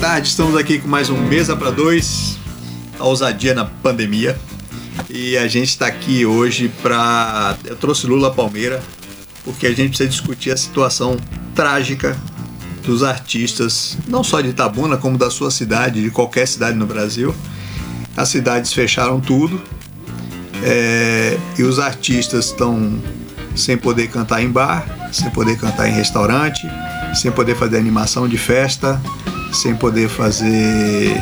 tarde, estamos aqui com mais um Mesa para Dois, a ousadia na pandemia. E a gente está aqui hoje para. Eu trouxe Lula Palmeira, porque a gente precisa discutir a situação trágica dos artistas, não só de Itabuna, como da sua cidade, de qualquer cidade no Brasil. As cidades fecharam tudo é, e os artistas estão sem poder cantar em bar, sem poder cantar em restaurante, sem poder fazer animação de festa, sem poder fazer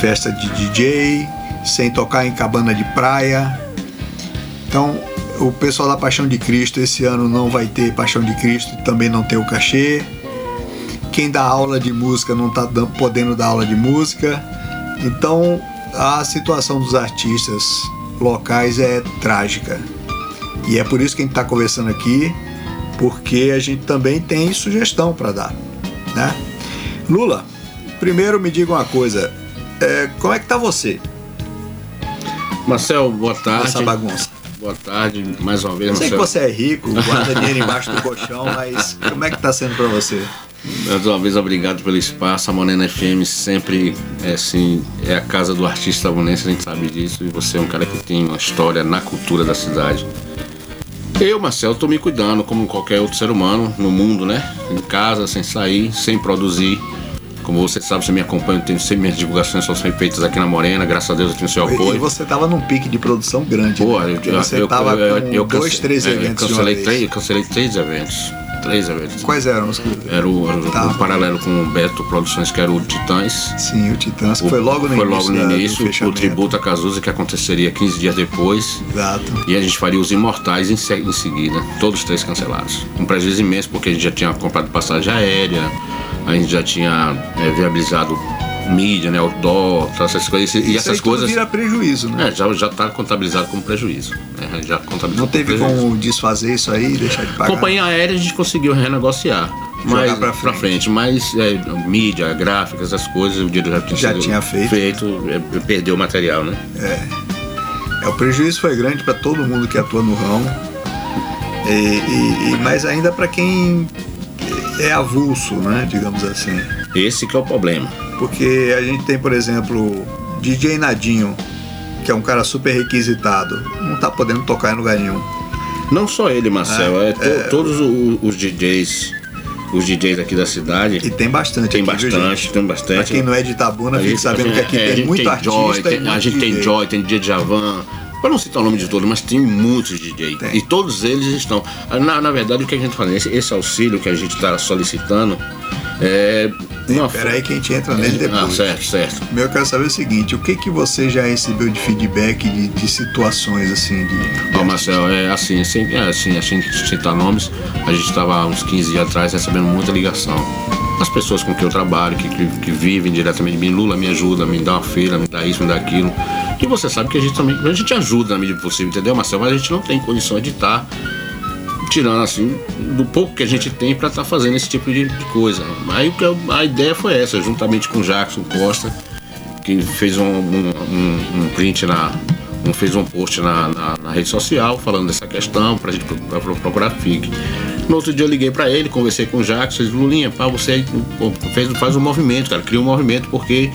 festa de DJ, sem tocar em cabana de praia. Então, o pessoal da Paixão de Cristo esse ano não vai ter Paixão de Cristo, também não tem o cachê. Quem dá aula de música não está podendo dar aula de música. Então, a situação dos artistas locais é trágica. E é por isso que a gente está conversando aqui, porque a gente também tem sugestão para dar, né? Lula, primeiro me diga uma coisa, é, como é que tá você? Marcel, boa tarde. Essa bagunça. Boa tarde, mais uma vez, Eu sei Marcel. que você é rico, guarda dinheiro embaixo do colchão, mas como é que tá sendo para você? Mais uma vez, obrigado pelo espaço. A Morena FM sempre é assim, é a casa do artista abonense, a gente sabe disso. E você é um cara que tem uma história na cultura da cidade. Eu, Marcel, tô me cuidando como qualquer outro ser humano no mundo, né? Em casa, sem sair, sem produzir. Como você sabe, você me acompanha, eu tenho sempre minhas divulgações são sempre feitas aqui na Morena, graças a Deus eu tenho seu E apoio. você tava num pique de produção grande. Pô, né? eu, eu, você eu, tava eu, com eu dois, três é, eu eventos uma cancelei três, eu cancelei três eventos. Três. Quais eram os que... Era o, era Tá. o paralelo com o Beto Produções, que era o Titãs. Sim, o Titãs, que O- foi logo no foi início. logo no início, o tributo a Cazuza, que aconteceria 15 dias depois. Exato. E a gente faria os Imortais em, se- em seguida, todos os três cancelados. Um prejuízo imenso, porque a gente já tinha comprado passagem aérea, a gente já tinha é, viabilizado mídia, né, outdoor, essas coisas. E essas coisas. vira prejuízo, né? É, já está contabilizado como prejuízo. né, já contabilizou Não teve como desfazer isso aí, deixar de pagar. Companhia aérea a gente conseguiu renegociar. Mas, pra frente. frente. Mas é, mídia, gráficas, essas coisas, o dinheiro já tinha, Já tinha feito. é, perdeu o material, né? É, o prejuízo foi grande para todo mundo que atua no ramo, e, e- e mais ainda para quem é avulso, né, digamos assim. Esse que é o problema. Porque a gente tem, por exemplo, DJ Nadinho, que é um cara super requisitado, não tá podendo tocar em lugar nenhum. Não só ele, Marcel, É, é, to- todos o- os DJs, os DJs aqui da cidade, E tem bastante tem aqui, viu, bastante, gente? tem Pra bastante. quem não é de Itabuna, A fique gente- sabendo é, que aqui é, tem gente muito tem artista Joy, tem- a gente tem DJ. Joy, tem DJ Javan. Para não citar o nome de todos, mas tem muitos DJ. Tem. E todos eles estão. Na, na verdade, o que a gente faz? Esse, esse auxílio que a gente está solicitando é. Uma Peraí que a gente entra nele depois. Ah, certo, certo. Meu, eu quero saber o seguinte, o que que você já recebeu de feedback de, de situações assim de... Ó, Marcel, é assim, sem, é assim, a gente citar nomes, a gente estava há uns 15 dias atrás recebendo muita ligação. As pessoas com quem eu trabalho, que, que, que vivem diretamente de mim, Lula me ajuda, me dá uma feira, me dá isso, me dá aquilo. E você sabe que a gente também, a gente ajuda na medida possível, entendeu, Marcel? Mas a gente não tem condições de estar tirando assim do pouco que a gente tem para estar fazendo esse tipo de, coisa. Aí a ideia foi essa, juntamente com o Jackson Costa, que fez um, um, um- print na. Um, fez um post na, na, na rede social falando dessa questão pra gente pro- pra, pro- procurar FIC. No outro dia eu liguei pra ele, conversei com o Jackson, disse, Lulinha, pá, você fez, faz um movimento, cara, cria um movimento, porque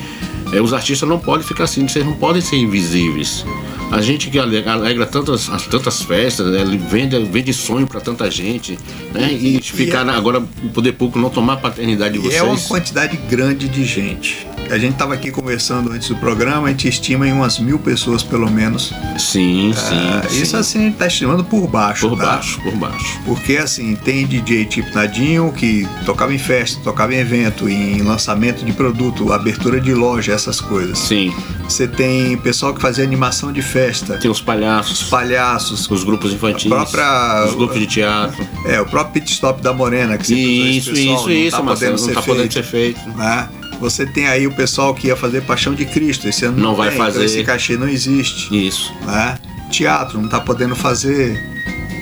é, os artistas não podem ficar assim, vocês não podem ser invisíveis. A gente que ale- alegra tantas, as tantas festas, né, vende, vende sonho pra tanta gente, né? E ficar na- agora o poder público não tomar paternidade de E vocês. é uma quantidade grande de gente. A gente estava aqui conversando antes do programa, a gente estima em umas mil pessoas pelo menos. Sim, sim. Ah, sim. Isso assim a gente tá estimando por baixo. por tá? baixo, por baixo. Porque assim, tem DJ tipo Nadinho que tocava em festa, tocava em evento, em lançamento de produto, abertura de loja, essas coisas. Sim. Você tem pessoal que fazia animação de festa, Tem os palhaços, palhaços, os grupos infantis, própria- os grupos de teatro. é, o próprio pit stop da Morena, que esse Isso, pessoal, isso, não isso, tá Marcelo. podendo Não ser tá podendo feito. ser feito. né? Você tem aí o pessoal que ia fazer Paixão de Cristo, esse ano Não não, vai tem, então fazer. esse cachê não existe. Isso. né? Teatro não está podendo fazer.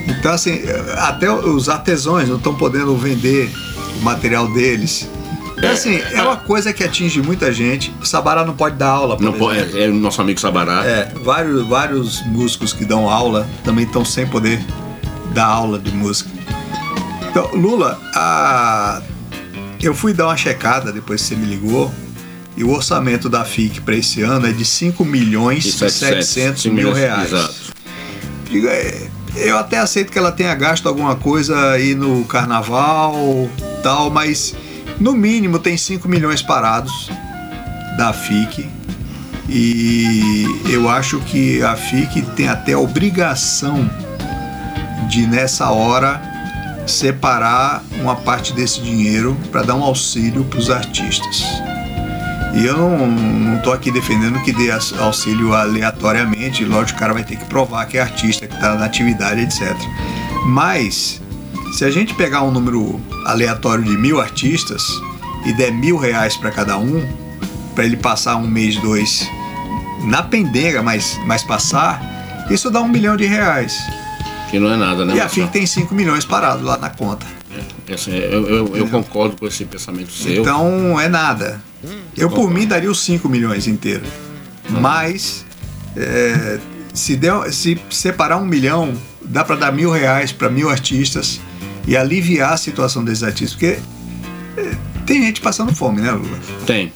Então, assim, até os artesãos não estão podendo vender o material deles. Então, assim, é uma coisa que atinge muita gente. O Sabará não pode dar aula, Não pode, é, é o nosso amigo Sabará. É, vários, vários músicos que dão aula também estão sem poder dar aula de música. Então, Lula, a... eu fui dar uma checada depois que você me ligou E o orçamento da FIC para esse ano é de 5 milhões e 700, 700 mil reais. Exato. É, eu até aceito que ela tenha gasto alguma coisa aí no carnaval, tal, mas no mínimo tem 5 milhões parados da FIC. E eu acho que a FIC tem até a obrigação de nessa hora separar uma parte desse dinheiro para dar um auxílio para os artistas. E eu não estou aqui defendendo que dê auxílio aleatoriamente, lógico, o cara vai ter que provar que é artista, que está na atividade, etc. Mas, se a gente pegar um número aleatório de mil artistas e der mil reais para cada um, para ele passar um mês, dois na pendenga, mas, mas passar, isso dá um milhão de reais. Que não é nada, né? E a FIC tem 5 milhões parados lá na conta. É, assim, eu, eu, eu concordo com esse pensamento seu. Então é nada. Eu, por mim, daria os 5 milhões inteiros. Uhum. Mas, é, se, der, se separar um milhão, dá para dar mil reais para mil artistas e aliviar a situação desses artistas. Porque é, tem gente passando fome, né, Lula? Tem.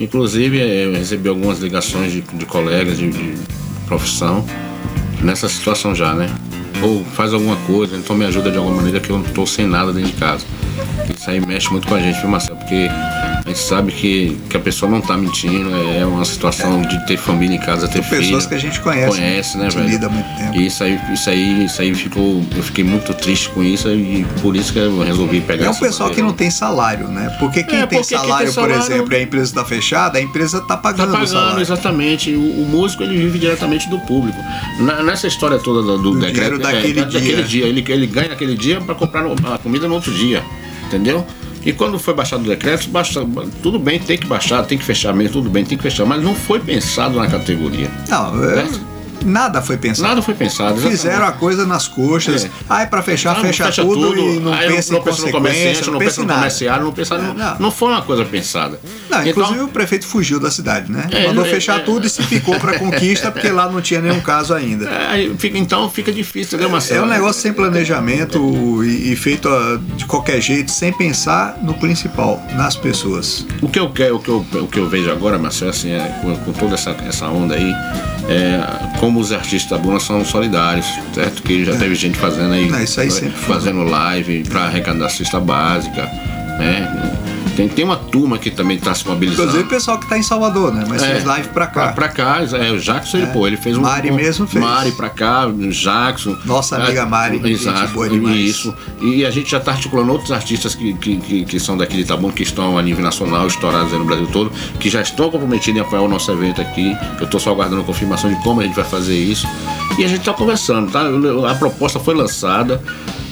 Inclusive, eu recebi algumas ligações de, de colegas de, de profissão nessa situação já, né? Ou faz alguma coisa, então me ajuda de alguma maneira que eu não estou sem nada dentro de casa. Isso aí mexe muito com a gente, viu, Marcelo? Porque gente sabe que, que a pessoa não está mentindo, é uma situação de ter família em casa, ter São pessoas que a gente conhece. Conhece, né, velho? Lida há muito tempo. E isso aí, isso aí, isso aí ficou. Eu fiquei muito triste com isso e por isso que eu resolvi pegar É um pessoal que não tem salário, né? Porque quem, é, tem, porque salário, quem tem, salário, por exemplo, e a empresa está fechada, a empresa está pagando. Está pagando, exatamente. O, o, músico ele vive diretamente do público. Na, nessa história toda do, do, decreto. Daquele, é, dia. daquele dia. Ele, ele ganha naquele dia para comprar a comida no outro dia. Entendeu? E quando foi baixado o decreto, baixa, tudo bem, tem que baixar, tem que fechar mesmo, tudo bem, tem que fechar, mas não foi pensado na categoria. Não, é, Nada foi pensado. Nada foi pensado. Exatamente. Fizeram a coisa nas coxas. É. É para fechar, não, fecha, fecha, tudo, tudo e não Aí pensa não, em pensa no comerciante, não, não pensa no comerciário, não pensa. Não, não, não foi uma coisa pensada. Não, então, inclusive o prefeito fugiu da cidade, né? É, Mandou é, fechar é, tudo e se ficou para conquista, porque lá não tinha nenhum caso ainda. É, fica, então fica difícil, entendeu, Marcelo? É um negócio sem planejamento e, e feito de qualquer jeito, sem pensar no principal, nas pessoas. O que eu quero, o que eu, o que eu vejo agora, Marcelo, assim, é, com, com toda essa, essa onda aí, é, como os artistas da Buna são solidários, certo? Que já é. teve gente fazendo aí, isso aí fazendo live para arrecadar cesta básica, né? Tem, tem uma turma que também está se mobilizando. Inclusive o pessoal que está em Salvador, né? Mas é, fez live para cá. Para cá, é, o Jackson, ele, é. pô, ele fez um. Mari mesmo fez. Mari para cá, Jackson. Nossa amiga Mari. Exato. Boa demais. Isso. E a gente já está articulando outros artistas que, que, que, que, são daqui de Itabuna, que estão a nível nacional, estourados no Brasil todo, que já estão comprometidos em apoiar o nosso evento aqui. Eu estou só aguardando a confirmação de como a gente vai fazer isso. E a gente está conversando, tá? A proposta foi lançada.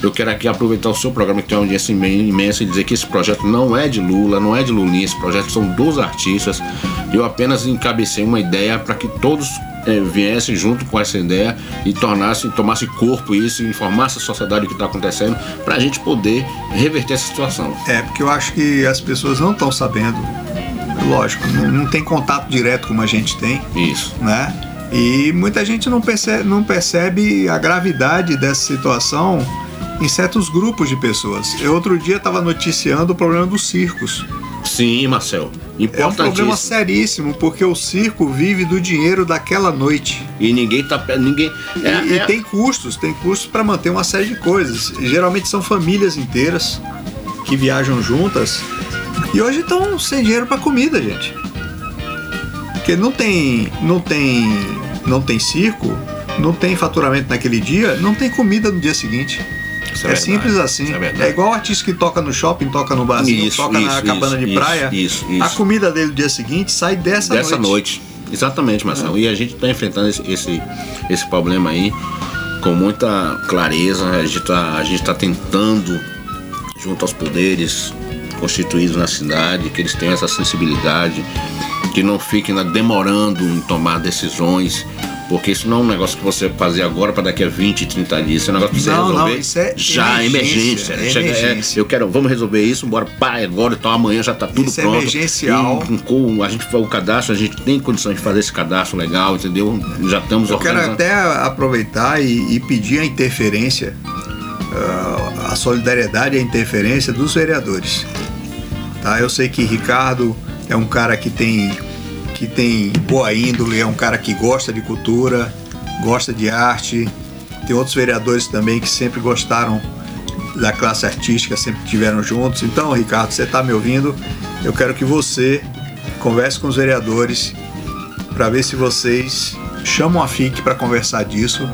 Eu quero aqui aproveitar o seu programa que tem uma audiência imensa e dizer que esse projeto não é de Lula, não é de Lulinha, esse projeto são dos artistas. Eu apenas encabecei uma ideia para que todos é, viessem junto com essa ideia e tornassem, tomasse corpo isso, informasse a sociedade o que está acontecendo, para a gente poder reverter essa situação. É, porque eu acho que as pessoas não estão sabendo, lógico, não, não tem contato direto como a gente tem. Isso. Né? E muita gente não percebe, não percebe a gravidade dessa situação em certos grupos de pessoas. Eu outro dia estava noticiando o problema dos circos. Sim, Marcel. É um problema seríssimo, porque o circo vive do dinheiro daquela noite. E ninguém tá. Ninguém, é, e, é... e tem custos, tem custos para manter uma série de coisas. Geralmente são famílias inteiras que viajam juntas e hoje estão sem dinheiro para comida, gente. Porque não tem. não tem. não tem circo, não tem faturamento naquele dia, não tem comida no dia seguinte. Isso é, é simples assim. É, é, igual o artista que toca no shopping, toca no barzinho, isso, toca isso, na cabana de praia. Isso, isso, A comida dele no dia seguinte sai dessa, dessa noite. noite. Exatamente, Marcelo. É. E a gente está enfrentando esse, esse, esse problema aí com muita clareza. A gente está tá tentando, junto aos poderes constituídos na cidade, que eles tenham essa sensibilidade, que não fiquem demorando em tomar decisões porque isso não é um negócio que você fazer agora para daqui a 20, 30 dias. Isso é um negócio que você não, resolver não, isso é já, emergência. emergência. É Chega, emergência. É, eu quero, vamos resolver isso, bora, pá, agora, então amanhã já está tudo isso é pronto. É emergencial. E, com, a gente o cadastro, a gente tem condições de fazer esse cadastro legal, entendeu? Já estamos Eu quero até aproveitar e, e pedir a interferência, uh, a solidariedade e a interferência dos vereadores. Tá? Eu sei que Ricardo é um cara que tem que tem boa índole, é um cara que gosta de cultura, gosta de arte. Tem outros vereadores também que sempre gostaram da classe artística, sempre estiveram juntos. Então, Ricardo, você está me ouvindo? Eu quero que você converse com os vereadores para ver se vocês chamam a FIC para conversar disso.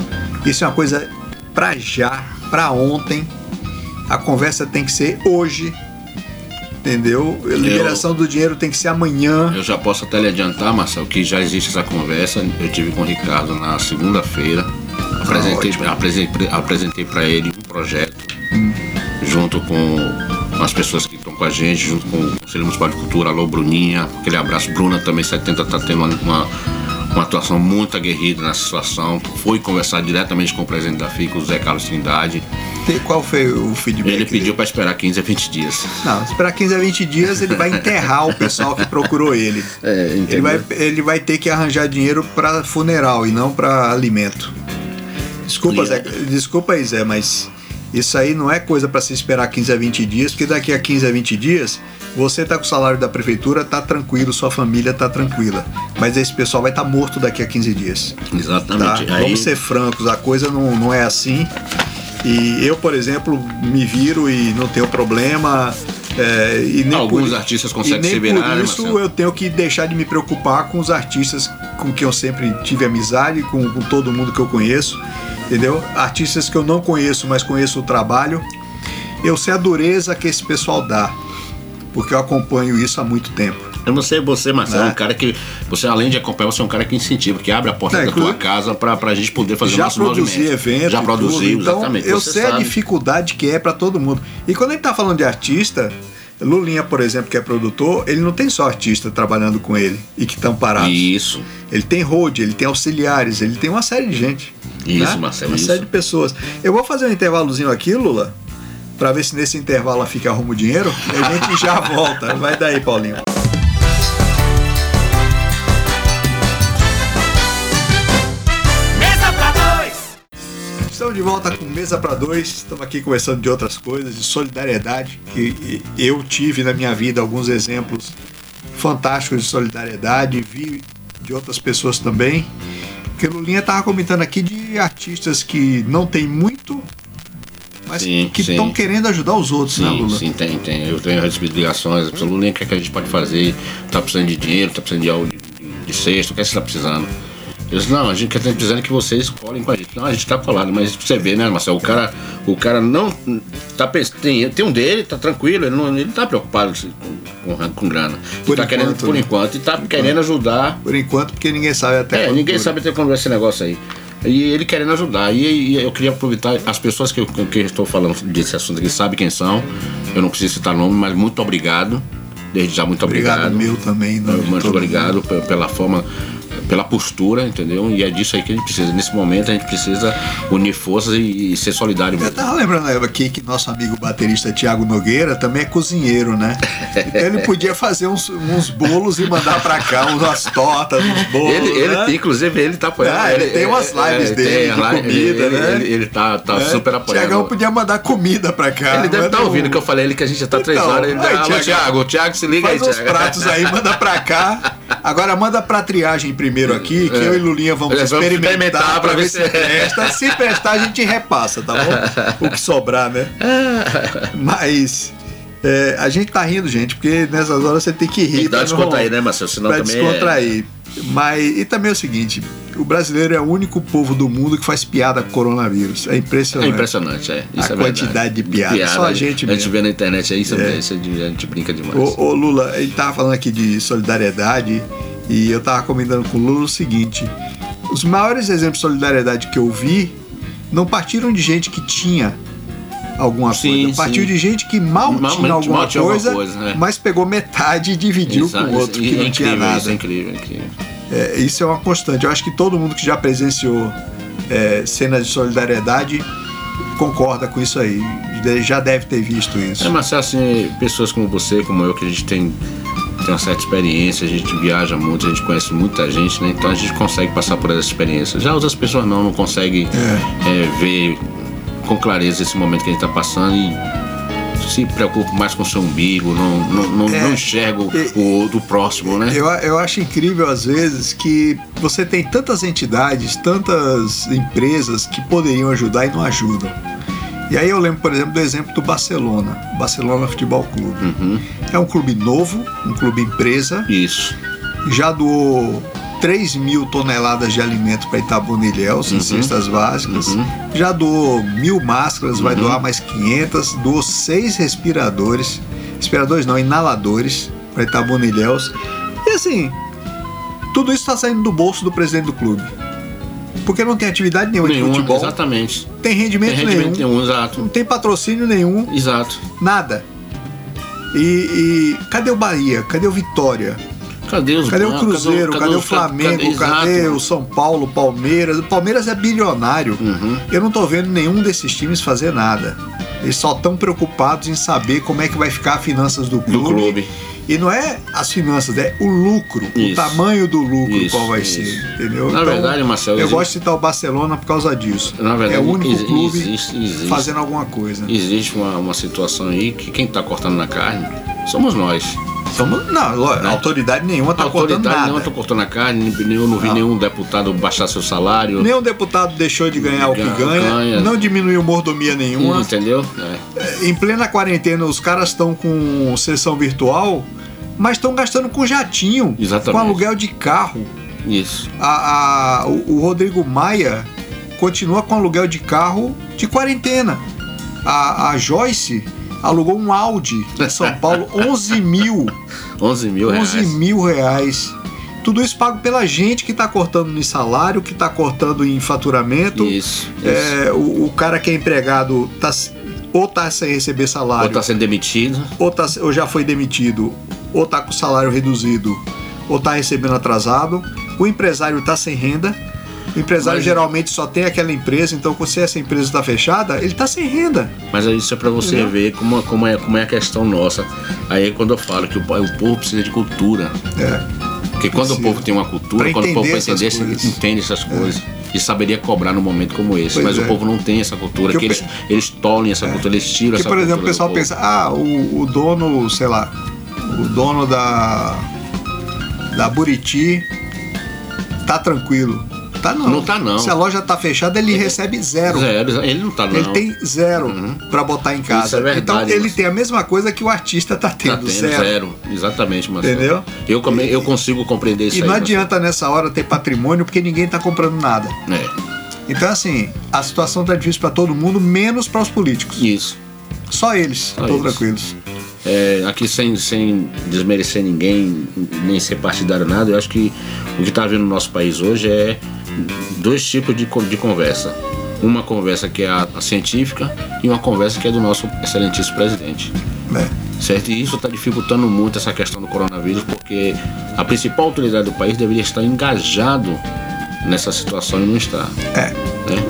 Isso é uma coisa para já, para ontem. A conversa tem que ser hoje. Entendeu? A liberação eu, do dinheiro tem que ser amanhã. Eu já posso até lhe adiantar, Marcel, que já existe essa conversa. Eu tive com o Ricardo na segunda-feira. Apresentei, ah, apresentei, apresentei para ele um projeto hum. junto com as pessoas que estão com a gente, junto com o Conselho Municipal de Cultura, alô Bruninha, aquele abraço, Bruna também 70 está tendo uma, uma atuação muito aguerrida nessa situação. Foi conversar diretamente com o presidente da FIC, o Zé Carlos Trindade. E qual foi o feedback? Ele pediu para esperar 15 a 20 dias. Não, esperar 15 a 20 dias ele vai enterrar o pessoal que procurou ele. É, ele, vai, ele vai ter que arranjar dinheiro para funeral e não para alimento. Desculpa, Zé, desculpa aí, Zé, mas isso aí não é coisa para se esperar 15 a 20 dias, porque daqui a 15 a 20 dias você tá com o salário da prefeitura, tá tranquilo, sua família tá tranquila. Mas esse pessoal vai estar tá morto daqui a 15 dias. Exatamente. Tá? Aí... Vamos ser francos, a coisa não, não é assim. E eu, por exemplo, me viro e não tenho problema. É, e nem Alguns por, artistas conseguem se virar. Por né, isso né, eu tenho que deixar de me preocupar com os artistas com quem eu sempre tive amizade, com, com todo mundo que eu conheço entendeu? Artistas que eu não conheço, mas conheço o trabalho. Eu sei a dureza que esse pessoal dá, porque eu acompanho isso há muito tempo. Eu não sei você, Marcelo, é um cara que. Você, além de acompanhar, você é um cara que incentiva, que abre a porta é, da tua casa para a gente poder fazer já o nosso produzi movimento. Evento já produziu, então, exatamente. Eu sei sabe. a dificuldade que é para todo mundo. E quando a gente tá falando de artista, Lulinha, por exemplo, que é produtor, ele não tem só artista trabalhando com ele e que estão parados. Isso. Ele tem road, ele tem auxiliares, ele tem uma série de gente. Isso, né? Marcelo. Uma isso. série de pessoas. Eu vou fazer um intervalozinho aqui, Lula, para ver se nesse intervalo fica arruma o dinheiro. E a gente já volta. Vai daí, Paulinho. Estamos de volta com Mesa para Dois. Estamos aqui conversando de outras coisas, de solidariedade, que eu tive na minha vida alguns exemplos fantásticos de solidariedade, vi de outras pessoas também. Porque Lulinha estava comentando aqui de artistas que não tem muito, mas sim, que estão querendo ajudar os outros, né, sim, né, Lula? Sim, tem, tem. Eu tenho recebido ligações. Lulinha, o que, é que a gente pode fazer? Está precisando de dinheiro, está precisando de, de, de cesto, o que é que você está precisando? Disse, não, a gente quer precisando que vocês colhem com a gente. Não, a gente tá colado, mas você vê, né, Marcelo? O cara, o cara não. Tá, tem, tem um dele, tá tranquilo, ele não, ele tá preocupado com, com, com grana. Por tá enquanto, querendo, por né? enquanto, e tá querendo ajudar. Por enquanto, porque ninguém sabe até É, ninguém sabe até quando vai esse negócio aí. E ele querendo ajudar. E, e, eu queria aproveitar as pessoas que eu, que eu estou falando desse assunto aqui, sabem quem são. Eu não preciso citar nome, mas muito obrigado. Desde já, muito obrigado. Obrigado meu também. Muito obrigado pela forma pela postura, entendeu? E é disso aí que a gente precisa. Nesse momento a gente precisa unir forças e, e ser solidário mesmo. Eu tava lembrando aqui que nosso amigo baterista Tiago Nogueira também é cozinheiro, né? Então ele podia fazer uns, uns bolos e mandar pra cá umas tortas, uns bolos. Ele, ele né? inclusive, ele tá apoiando. Ah, ele, tem umas é, lives é, dele de live, comida, ele, né? Ele, ele tá, tá é, super apoiando. Tiagão podia mandar comida pra cá. Ele deve estar tá ouvindo que eu falei ele que a gente já tá então, três horas. Ele, aí, Thiago, Thiago, Thiago, se liga faz aí, uns pratos aí, manda pra cá. Agora manda pra triagem primeiro aqui, que é. eu e Lulinha vamos experimentar, experimentar pra ver se presta. Se prestar, a gente repassa, tá bom? O que sobrar, né? Mas. É, a gente tá rindo, gente, porque nessas horas você tem que rir. Tem que dar descontrair, né, Marcelo? Senão pra também é- descontrair. É... Mas, e também é o seguinte: o brasileiro é o único povo do mundo que faz piada com coronavírus. É impressionante. É impressionante, é. Isso a é quantidade de piada. piada. Só a gente mesmo. A gente vê na internet, é isso, é. Isso, a gente brinca demais. Ô, ô, Lula, ele tava falando aqui de solidariedade e eu tava comentando com o Lula o seguinte: os maiores exemplos de solidariedade que eu vi não partiram de gente que tinha alguma sim, coisa. Partiu sim. de gente que mal, mal tinha alguma mal tinha coisa, coisa né? mas pegou metade e dividiu Exato, com o outro que não incrível, tinha nada. Isso é incrível, incrível. É, isso é uma constante. Eu acho que todo mundo que já presenciou é, cenas de solidariedade concorda com isso aí. Já deve ter visto isso. É, mas assim, pessoas como você, como eu, que a gente tem tem uma certa experiência, a gente viaja muito, a gente conhece muita gente, né? Então a gente consegue passar por essa experiência. Já outras pessoas não, não conseguem é. É, ver com clareza esse momento que a gente está passando e se preocupa mais com o seu umbigo, não, não, não, É. não enxerga o, do próximo, né? Eu, eu acho incrível, às vezes, que você tem tantas entidades, tantas empresas que poderiam ajudar e não ajudam. E aí eu lembro, por exemplo, do exemplo do Barcelona, Barcelona Futebol Clube. Uhum, É um clube novo, um clube empresa, isso. já doou 3 mil toneladas de alimento para Itabuna Ilhéus, em cestas básicas. Uhum. Já doou mil máscaras, vai doar mais 500. Doou seis respiradores. Respiradores não, inaladores para Itabuna Ilhéus. E assim, tudo isso está saindo do bolso do presidente do clube. Porque não tem atividade nenhuma de Nenhum, futebol, exatamente. tem rendimento, Tem rendimento nenhum, nenhum, exato. não tem patrocínio nenhum, Exato. nada. E, e cadê o Bahia? Cadê o Vitória? Cadê os Cadê o? Cruzeiro? Cadê, o os- Flamengo? Cadê, exato. o São Paulo, o Palmeiras? O Palmeiras é bilionário. Uhum. Eu não tô vendo nenhum desses times fazer nada. Eles só estão preocupados em saber como é que vai ficar as finanças do clube. Do clube. E não é as finanças, é o lucro, o Isso. tamanho do lucro Isso, qual vai isso. ser, entendeu? Na verdade, Marcelo, eu existe- gosto de citar o Barcelona por causa disso. Verdade, é o único exi- clube existe- existe- fazendo alguma coisa. Existe uma, uma situação aí que quem está cortando na carne somos nós. Somos, não, lógico, autoridade nenhuma tá a cortando autoridade nada. não está cortando a carne, nem- eu não vi Não. nenhum deputado baixar seu salário. Nenhum deputado deixou de ganhar o que Ganha- ganha, não diminuiu mordomia nenhuma. Entendeu? É. Em plena quarentena, os caras estão com sessão virtual, mas estão gastando com jatinho, Exatamente. com aluguel de carro. Isso. A, a- o, o Rodrigo Maia continua com aluguel de carro de quarentena. A, a Joyce alugou um Audi em São Paulo, 11 mil. 11 mil 11 reais. mil reais. Tudo isso pago pela gente que está cortando em salário, que está cortando em faturamento. Isso. isso. É, o, o cara que é empregado tá, ou tá sem receber Ou salário, está sendo demitido. ou, tá, ou já foi demitido, ou tá com salário reduzido, ou tá recebendo atrasado. O empresário tá sem renda. O empresário Mas- geralmente só tem aquela empresa, então se essa empresa está fechada, ele tá sem renda. Mas isso é para você Entendeu? ver como, como, é, como é a questão nossa. Aí quando eu falo que o, o povo precisa de cultura. É. Porque quando o povo tem uma cultura, quando o povo vai entender, ele coisas. É. entende essas coisas. E saberia cobrar num momento como esse. Pois Mas é. o povo não tem essa cultura, Que eles, pe- eles tolhem essa cultura, eles tiram Porque, essa por cultura. exemplo, o pessoal pensa, ah, o, o dono, sei lá, o dono da. da Buriti tá tranquilo. Tá não. Não tá, não. Se a loja tá fechada, ele recebe zero. Zero, ele não tá não. Ele tem zero pra botar em casa. Isso é verdade, então ele tem a mesma coisa que o artista tá Tá tendo, tendo zero. zero. Exatamente, Marcelo. Entendeu? Eu, come- eu consigo compreender isso E aí. não Marcelo. adianta nessa hora ter patrimônio porque ninguém tá comprando nada. É, Então assim, a situação tá difícil pra todo mundo, menos para os políticos. isso. Só eles estão tranquilos. É, aqui sem, sem desmerecer ninguém, nem ser partidário nada, eu acho que o que está havendo no nosso país hoje é dois tipos de, de conversa. Uma conversa que é a, a científica e uma conversa que é do nosso excelentíssimo presidente. né? Certo? E isso está dificultando muito essa questão do coronavírus, porque a principal autoridade do país deveria estar engajado nessa situação e não está. É.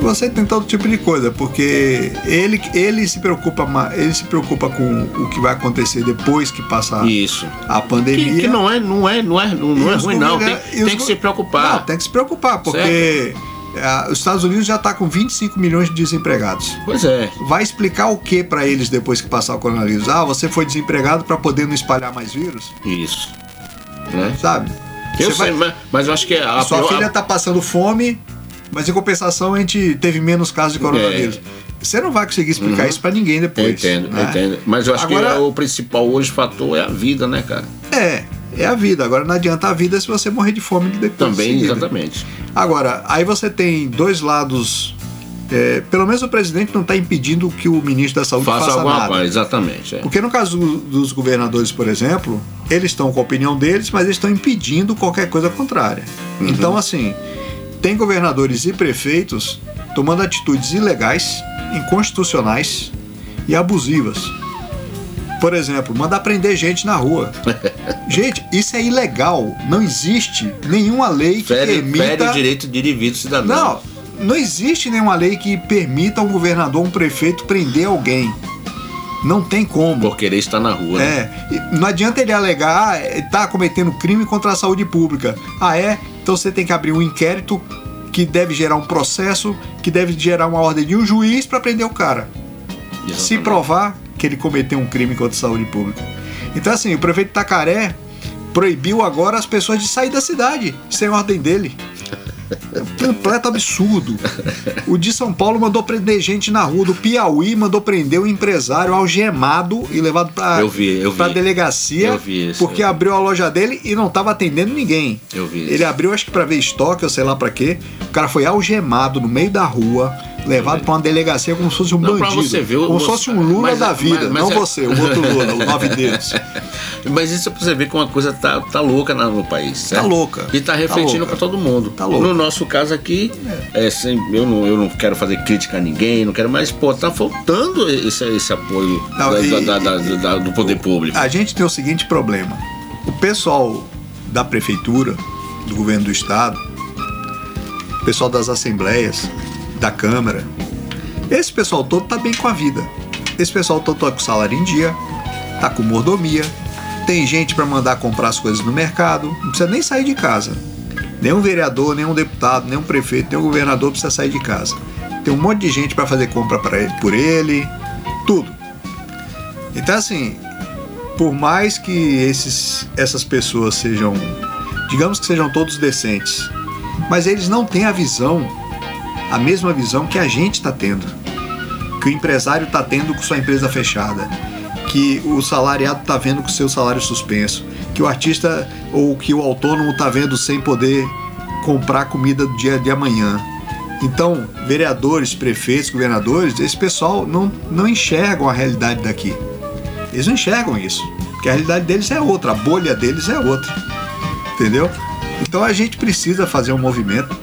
Você tem todo tipo de coisa, porque ele, ele se preocupa ele se preocupa com o que vai acontecer depois que passar Isso. a pandemia. Que, que não é, não é, não é, não, não é ruim, não. Tem, os tem que se preocupar. Não, tem que se preocupar, porque ah, os Estados Unidos já está com 25 milhões de desempregados. Pois é. Vai explicar o que para eles depois que passar o coronavírus? Ah, você foi desempregado para poder não espalhar mais vírus? Isso. Né? Sabe? Eu Você sei, mas, mas eu acho que a Sua pior- filha tá passando fome, mas em compensação a gente teve menos casos de coronavírus. Você não vai conseguir explicar isso para ninguém Eu depois. entendo, né? eu entendo. Mas eu acho Agora- que o principal hoje fator é a vida, né, cara? É, é a vida. Agora não adianta a vida se você morrer de fome depois. Também, exatamente. Agora, aí você tem dois lados. É, pelo menos o presidente não está impedindo que o ministro da Saúde Faça, faça alguma nada. coisa, exatamente. é. Porque no caso do- dos governadores, por exemplo, eles estão com a opinião deles, mas eles estão impedindo qualquer coisa contrária. Uhum. Então, assim, tem governadores e prefeitos tomando atitudes ilegais, inconstitucionais e abusivas. Por exemplo, mandar prender gente na rua. gente, isso é ilegal. Não existe nenhuma lei que Fere, permita. fere o direito de indivíduo cidadão. Não, não existe nenhuma lei que permita um governador, um prefeito prender alguém. Não tem como. Por querer estar na rua. né? É, e não adianta ele alegar, ah, ele tá cometendo crime contra a saúde pública. Ah, é? Então você tem que abrir um inquérito que deve gerar um processo, que deve gerar uma ordem de um juiz para prender o cara. Se Exatamente. provar que ele cometeu um crime contra a saúde pública. Então, assim, o prefeito Tacaré proibiu agora as pessoas de sair da cidade sem ordem dele. É um completo absurdo. O de São Paulo mandou prender gente na rua. Do Piauí mandou prender um empresário algemado e levado pra, Eu vi, eu vi. pra delegacia Eu vi isso, porque vi. abriu a loja dele e não tava atendendo ninguém. Eu vi Ele isso. abriu, acho que pra ver estoque, ou sei lá pra quê. O cara foi algemado no meio da rua, levado pra uma delegacia como se fosse um Não, bandido. você ver, como se fosse um Lula mas- da vida. mas- mas não é- você, o outro Lula, o nove dedos. Mas isso é pra você ver como a coisa tá, tá louca no país. certo? louca. E tá Tá refletindo louca. pra todo mundo. Tá louca. No nosso caso aqui, é, sem- eu, não, eu não quero fazer crítica a ninguém, não quero, mas, pô, tá faltando esse, esse apoio Não, da- e- da- da- do poder público. A gente tem o seguinte problema. O pessoal da prefeitura, do governo do estado, o pessoal das assembleias, da Câmara, esse pessoal todo tá bem com a vida. Esse pessoal todo tá com salário em dia, tá com mordomia, tem gente para mandar comprar as coisas no mercado, não precisa nem sair de casa. Nenhum vereador, nenhum deputado, nenhum prefeito, nenhum governador precisa sair de casa. Tem um monte de gente para fazer compra pra ele, por ele, tudo. Então assim, por mais que esses, essas pessoas sejam, digamos que sejam todos decentes, mas eles não têm a visão, a mesma visão que a gente está tendo, que o empresário está tendo com sua empresa fechada, que o salariado está vendo com seu salário suspenso, que o artista ou que o autônomo está vendo sem poder comprar comida do dia de amanhã. Então, vereadores, prefeitos, governadores, esse pessoal não, não enxergam a realidade daqui. Eles não enxergam isso. Porque a realidade deles é outra, a bolha deles é outra. Entendeu? Então a gente precisa fazer um movimento.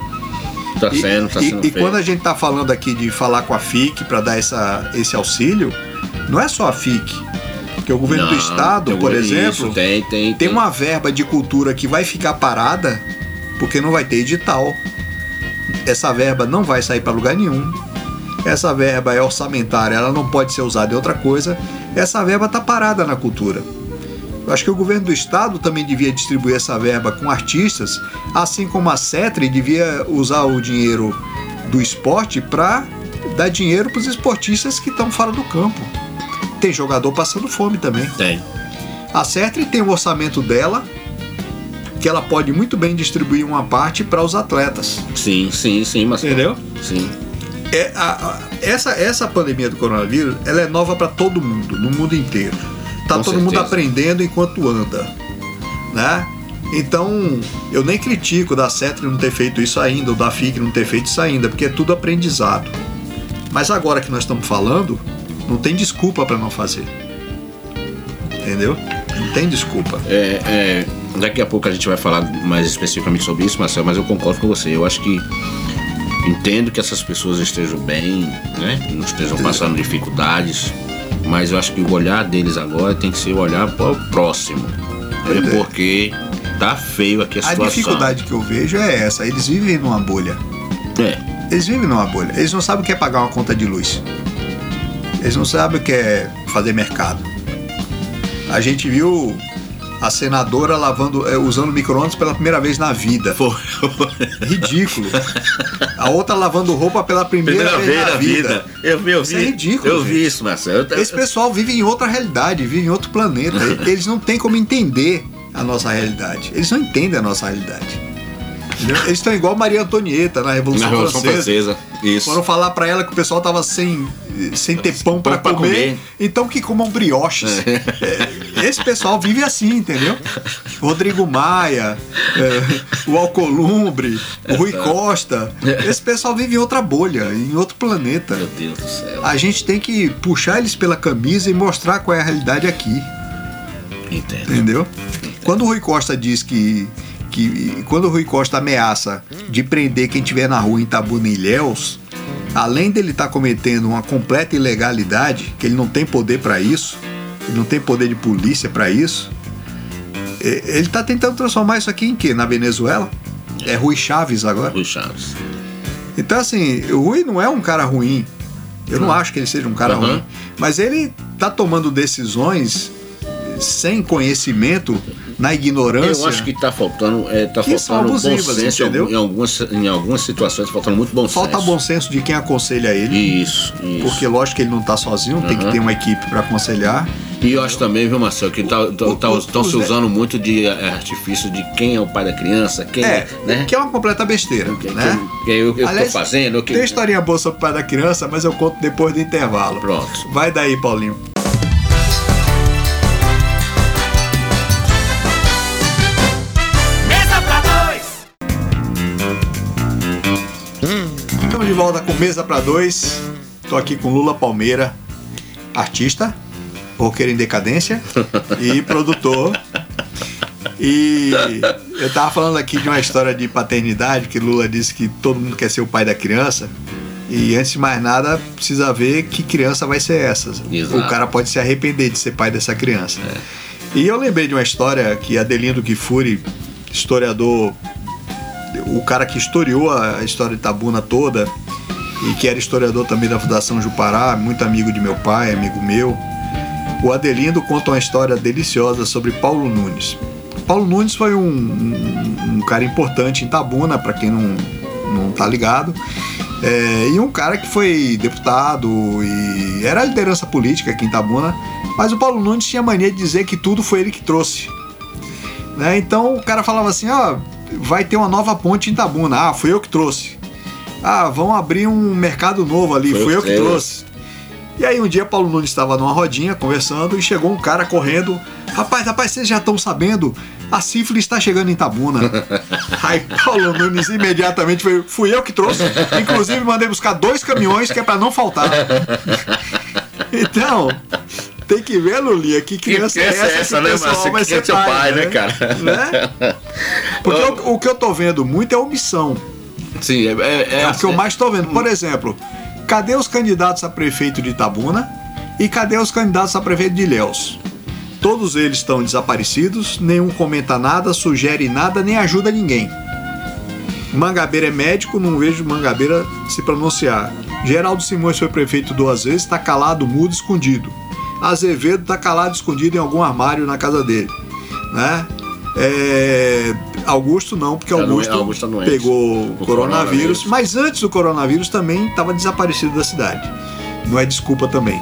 Tá E- sendo, tá e, sendo e feito. quando a gente está falando aqui de falar com a FIC para dar essa, esse auxílio, não é só a FIC. Porque o governo do Não, estado, tem- por isso, exemplo, tem, tem, tem uma verba de cultura que vai ficar parada porque não vai ter edital. Essa verba não vai sair para lugar nenhum. Essa verba é orçamentária, ela não pode ser usada em outra coisa. Essa verba está parada na cultura. Eu acho que o governo do estado também devia distribuir essa verba com artistas, assim como a CETRI devia usar o dinheiro do esporte para dar dinheiro para os esportistas que estão fora do campo. Tem jogador passando fome também. Tem. A CETRI tem o orçamento dela, que ela pode muito bem distribuir uma parte para os atletas. Sim, sim, sim, mas. Entendeu? Sim. É, a- a- essa, essa pandemia do coronavírus ela é nova para todo mundo, no mundo inteiro. Tá Com todo mundo certeza. aprendendo enquanto anda, né? Então, eu nem critico da CETRI não ter feito isso ainda, ou da FIC não ter feito isso ainda, porque é tudo aprendizado. Mas agora que nós estamos falando, não tem desculpa para não fazer. Entendeu? Não tem desculpa. É, é, daqui a pouco a gente vai falar mais especificamente sobre isso, Marcelo, mas eu concordo com você. Eu acho que entendo que essas pessoas estejam bem, né? Não estejam passando dificuldades, mas eu acho que o olhar deles agora tem que ser o olhar para o próximo. É porque tá feio aqui a A situação. dificuldade que eu vejo é essa: eles vivem numa bolha. É, Eles vivem numa bolha. Eles não sabem o que é pagar uma conta de luz. Eles não sabem o que é fazer mercado. A gente viu a senadora lavando, eh, usando micro-ondas pela primeira vez na vida. foi. Ridículo. A outra lavando roupa pela primeira, Primeira vez na vida. Eu vi, eu Isso vi. é ridículo, Eu vi gente. isso, Marcelo. Eu- Esse pessoal vive em outra realidade, vive em outro planeta. Eles não têm como entender a nossa realidade. Eles não entendem a nossa realidade. Eles estão igual Maria Antonieta na Revolução, Na Revolução Francesa. Francesa. Isso. Foram falar pra ela que o pessoal tava sem, sem ter pão pra comer, comer. então que comam brioches. É, Esse pessoal vive assim, entendeu? Rodrigo Maia, é, o Alcolumbre, o Rui Costa. Esse pessoal vive em outra bolha, em outro planeta. Meu Deus do céu. A gente tem que puxar eles pela camisa e mostrar qual é a realidade aqui, Entendo. entendeu? Quando o Rui Costa diz que. Que quando o Rui Costa ameaça de prender quem estiver na rua em Itabuna e Ilhéus, além dele estar cometendo uma completa ilegalidade, que ele não tem poder para isso, ele não tem poder de polícia para isso, é, ele está tentando transformar isso aqui em quê? Na Venezuela? É Rui Chaves agora? Rui Chaves. Então, assim, o Rui não é um cara ruim. Eu não acho que ele seja um cara Uhum. ruim. Mas ele tá tomando decisões sem conhecimento na ignorância. Eu acho que está faltando, é, tá faltando bom senso entendeu? em algumas, em algumas situações, tá faltando muito bom falta senso. bom senso de quem aconselha ele. Isso, isso. Porque lógico que ele não tá sozinho, tem que Uhum. ter uma equipe para aconselhar. E eu acho também, viu, Marcelo, que estão O- o- se os- usando muito de é, artifício de quem é o pai da criança, quem É, né? que é uma completa besteira, Que- né? que- que eu, eu Aliás, tô fazendo, que... Tem historinha boa sobre o pai da criança, mas eu conto depois do intervalo. Pronto. Vai daí, Paulinho. Estamos de volta com Mesa para Dois. Tô aqui com Lula Palmeira, artista, roqueiro em decadência e produtor. E eu tava falando aqui de uma história de paternidade, que Lula disse que todo mundo quer ser o pai da criança. E antes de mais nada, precisa ver que criança vai ser essa. Exato. O cara pode se arrepender de ser pai dessa criança. E eu lembrei de uma história que Adelino Kifuri, historiador o cara que historiou a história de Tabuna toda e que era historiador também da Fundação Jupará, muito amigo de meu pai, amigo meu. O Adelindo conta uma história deliciosa sobre Paulo Nunes. Paulo Nunes foi um, um- um cara importante em Tabuna, para quem não, não tá ligado. É, e um cara que foi deputado e era liderança política aqui em Tabuna, mas o Paulo Nunes tinha mania de dizer que tudo foi ele que trouxe né? Então o cara falava assim, ó, vai ter uma nova ponte em Itabuna. Ah, fui eu que trouxe. Ah, vão abrir um mercado novo ali, Foi fui eu que que trouxe. E aí um dia Paulo Nunes estava numa rodinha conversando e chegou um cara correndo. Rapaz, rapaz, vocês já estão sabendo? A sífilis está chegando em Itabuna. aí Paulo Nunes imediatamente foi, fui eu que trouxe. Inclusive mandei buscar dois caminhões que é para não faltar. Então, tem que ver, Lulia, que criança, criança é essa, que o pessoal vai Que ser é seu pai, né, cara? Né? Porque o, o que eu tô vendo muito é omissão. Sim, é, é, É, o que eu mais tô vendo. Por exemplo, cadê os candidatos a prefeito de Itabuna e cadê os candidatos a prefeito de Ilhéus? Todos eles estão desaparecidos, nenhum comenta nada, sugere nada, nem ajuda ninguém. Mangabeira é médico, não vejo Mangabeira se pronunciar. Geraldo Simões foi prefeito duas vezes, está calado, mudo, escondido. Azevedo está calado, escondido em algum armário na casa dele. Né? É, Augusto não, porque Augusto, Augusto tá pegou O coronavírus, coronavírus. mas antes do coronavírus também estava desaparecido da cidade. Não é desculpa também.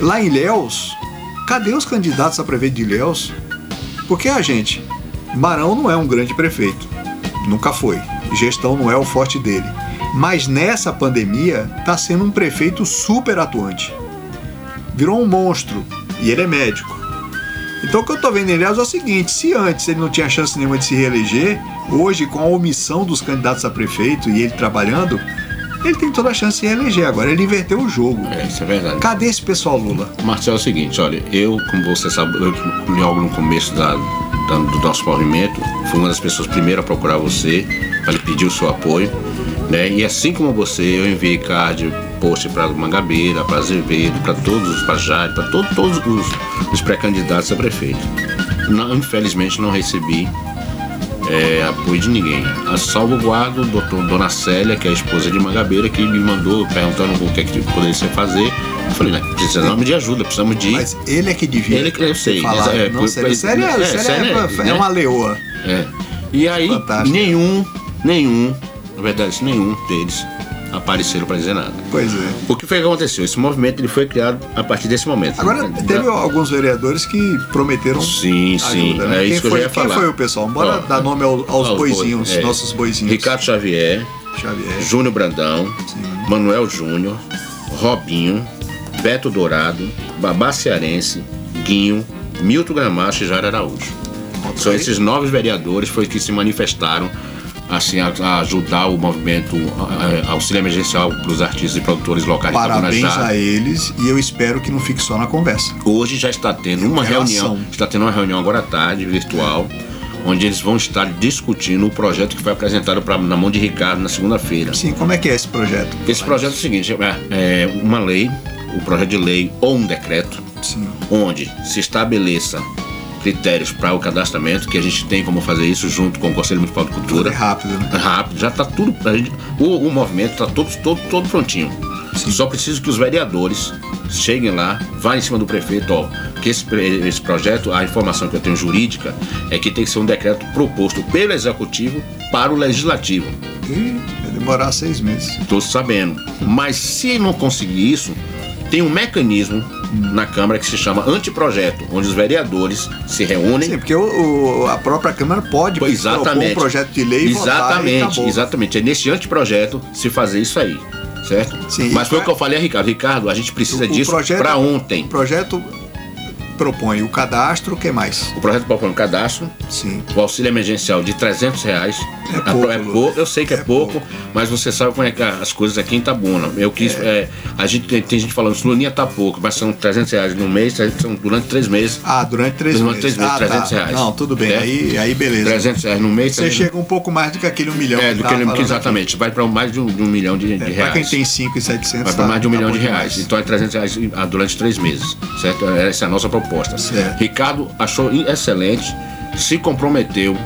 Lá em Ilhéus, cadê os candidatos a prefeito de Ilhéus? Porque a gente, Marão não é um grande prefeito, nunca foi. Gestão não é o forte dele. Mas nessa pandemia está sendo um prefeito super atuante. Virou um monstro e ele é médico. Então o que eu tô vendo em Ilhéus é o seguinte: se antes ele não tinha chance nenhuma de se reeleger, hoje com a omissão dos candidatos a prefeito e ele trabalhando, ele tem toda a chance de se reeleger. Agora ele inverteu o jogo. É, isso é verdade. Cadê esse pessoal Lula? Marcelo, é o seguinte, olha, eu, como você sabe, eu, logo no começo da, da- do nosso movimento, fui uma das pessoas primeiro a procurar você, para lhe pedir o seu apoio, né? E assim como você, eu enviei card, post para Mangabeira, para Azevedo, para todos, para Jade, para todo, todos os, os pré-candidatos a prefeito. Não, infelizmente não recebi é, apoio de ninguém. A salvaguarda, o doutor Dona Célia, que é a esposa de Mangabeira, que me mandou perguntando o que é que poderia ser fazer. Eu falei, né, precisamos de ajuda, precisamos de. Mas ele é que devia. Ele que- eu sei, falar. é, não, é, é, né? é uma leoa. É. E aí, Fantástico. nenhum, nenhum, na verdade, nenhum deles apareceram para dizer nada. Pois é. O que foi que aconteceu? Esse movimento ele foi criado a partir desse momento. Agora, né? teve Da- alguns vereadores que prometeram Sim, sim. ajuda. né? É quem isso que eu foi, já ia quem falar. foi o pessoal? Bora Ó, dar nome ao- aos aos boizinhos, boi- é. nossos boizinhos. Ricardo Xavier, Xavier. Júnior Brandão, Manuel Júnior, Robinho, Beto Dourado, Babá Cearense, Guinho, Milton Gramacho e Jair Araújo. São esses nove vereadores foi que se manifestaram assim a, a ajudar o movimento a- a- auxílio emergencial para os artistas e produtores locais Parabéns a eles e eu espero que não fique só na conversa. Hoje já está tendo uma quero reunião, está tendo uma reunião agora à tarde, virtual, onde eles vão estar discutindo o projeto que foi apresentado pra, na mão de Ricardo na segunda-feira. Sim, como é que é esse projeto? Esse projeto é o seguinte, é, é uma lei, um projeto de lei ou um decreto, Sim. onde se estabeleça critérios para o cadastramento, que a gente tem como fazer isso junto com o Conselho Municipal de Tudo é Cultura. rápido, né? Rápido, já está tudo. a gente- o, o movimento está todo, todo, todo prontinho. Só preciso que os vereadores cheguem lá, vá em cima do prefeito, ó, que esse, esse projeto, a informação que eu tenho jurídica é que tem que ser um decreto proposto pelo executivo para o legislativo. E vai demorar seis meses. Estou sabendo. Mas se não conseguir isso, tem um mecanismo na Câmara que se chama anteprojeto, onde os vereadores se reúnem. Sim, porque o, o- a própria Câmara pode propor Exatamente. um projeto de lei e votar e Exatamente, exatamente. É nesse anteprojeto se fazer isso aí. Certo? Sim, Mas foi o que eu falei a Ricardo. Ricardo, a gente precisa O disso para O ontem. projeto propõe o cadastro, o que mais? O projeto propõe um cadastro, Sim. o auxílio emergencial de 300 reais. É A- pouco, é pouco, eu sei que é, É pouco, pouco. mas você sabe como é que as coisas aqui em Itabuna. Eu quis. é, a gente tem, tem gente falando, Luninha tá pouco, mas são 300 reais no mês, 300 são durante três meses. Ah, durante três Durante meses. três meses, ah, 300 tá. reais. Não, tudo bem. É. Aí, aí beleza. 300 reais no mês. Você 300 chega um pouco mais do que aquele um milhão É, do que exatamente. Vai para mais de um, de um milhão de, de aqui. É, reais. pra quem tem 5 e 700 Vai para tá- mais de um tá milhão de reais. demais. Então é 300 reais ah, durante três meses. Certo? Essa é a nossa proposta. Certo. Ricardo achou excelente, se comprometeu.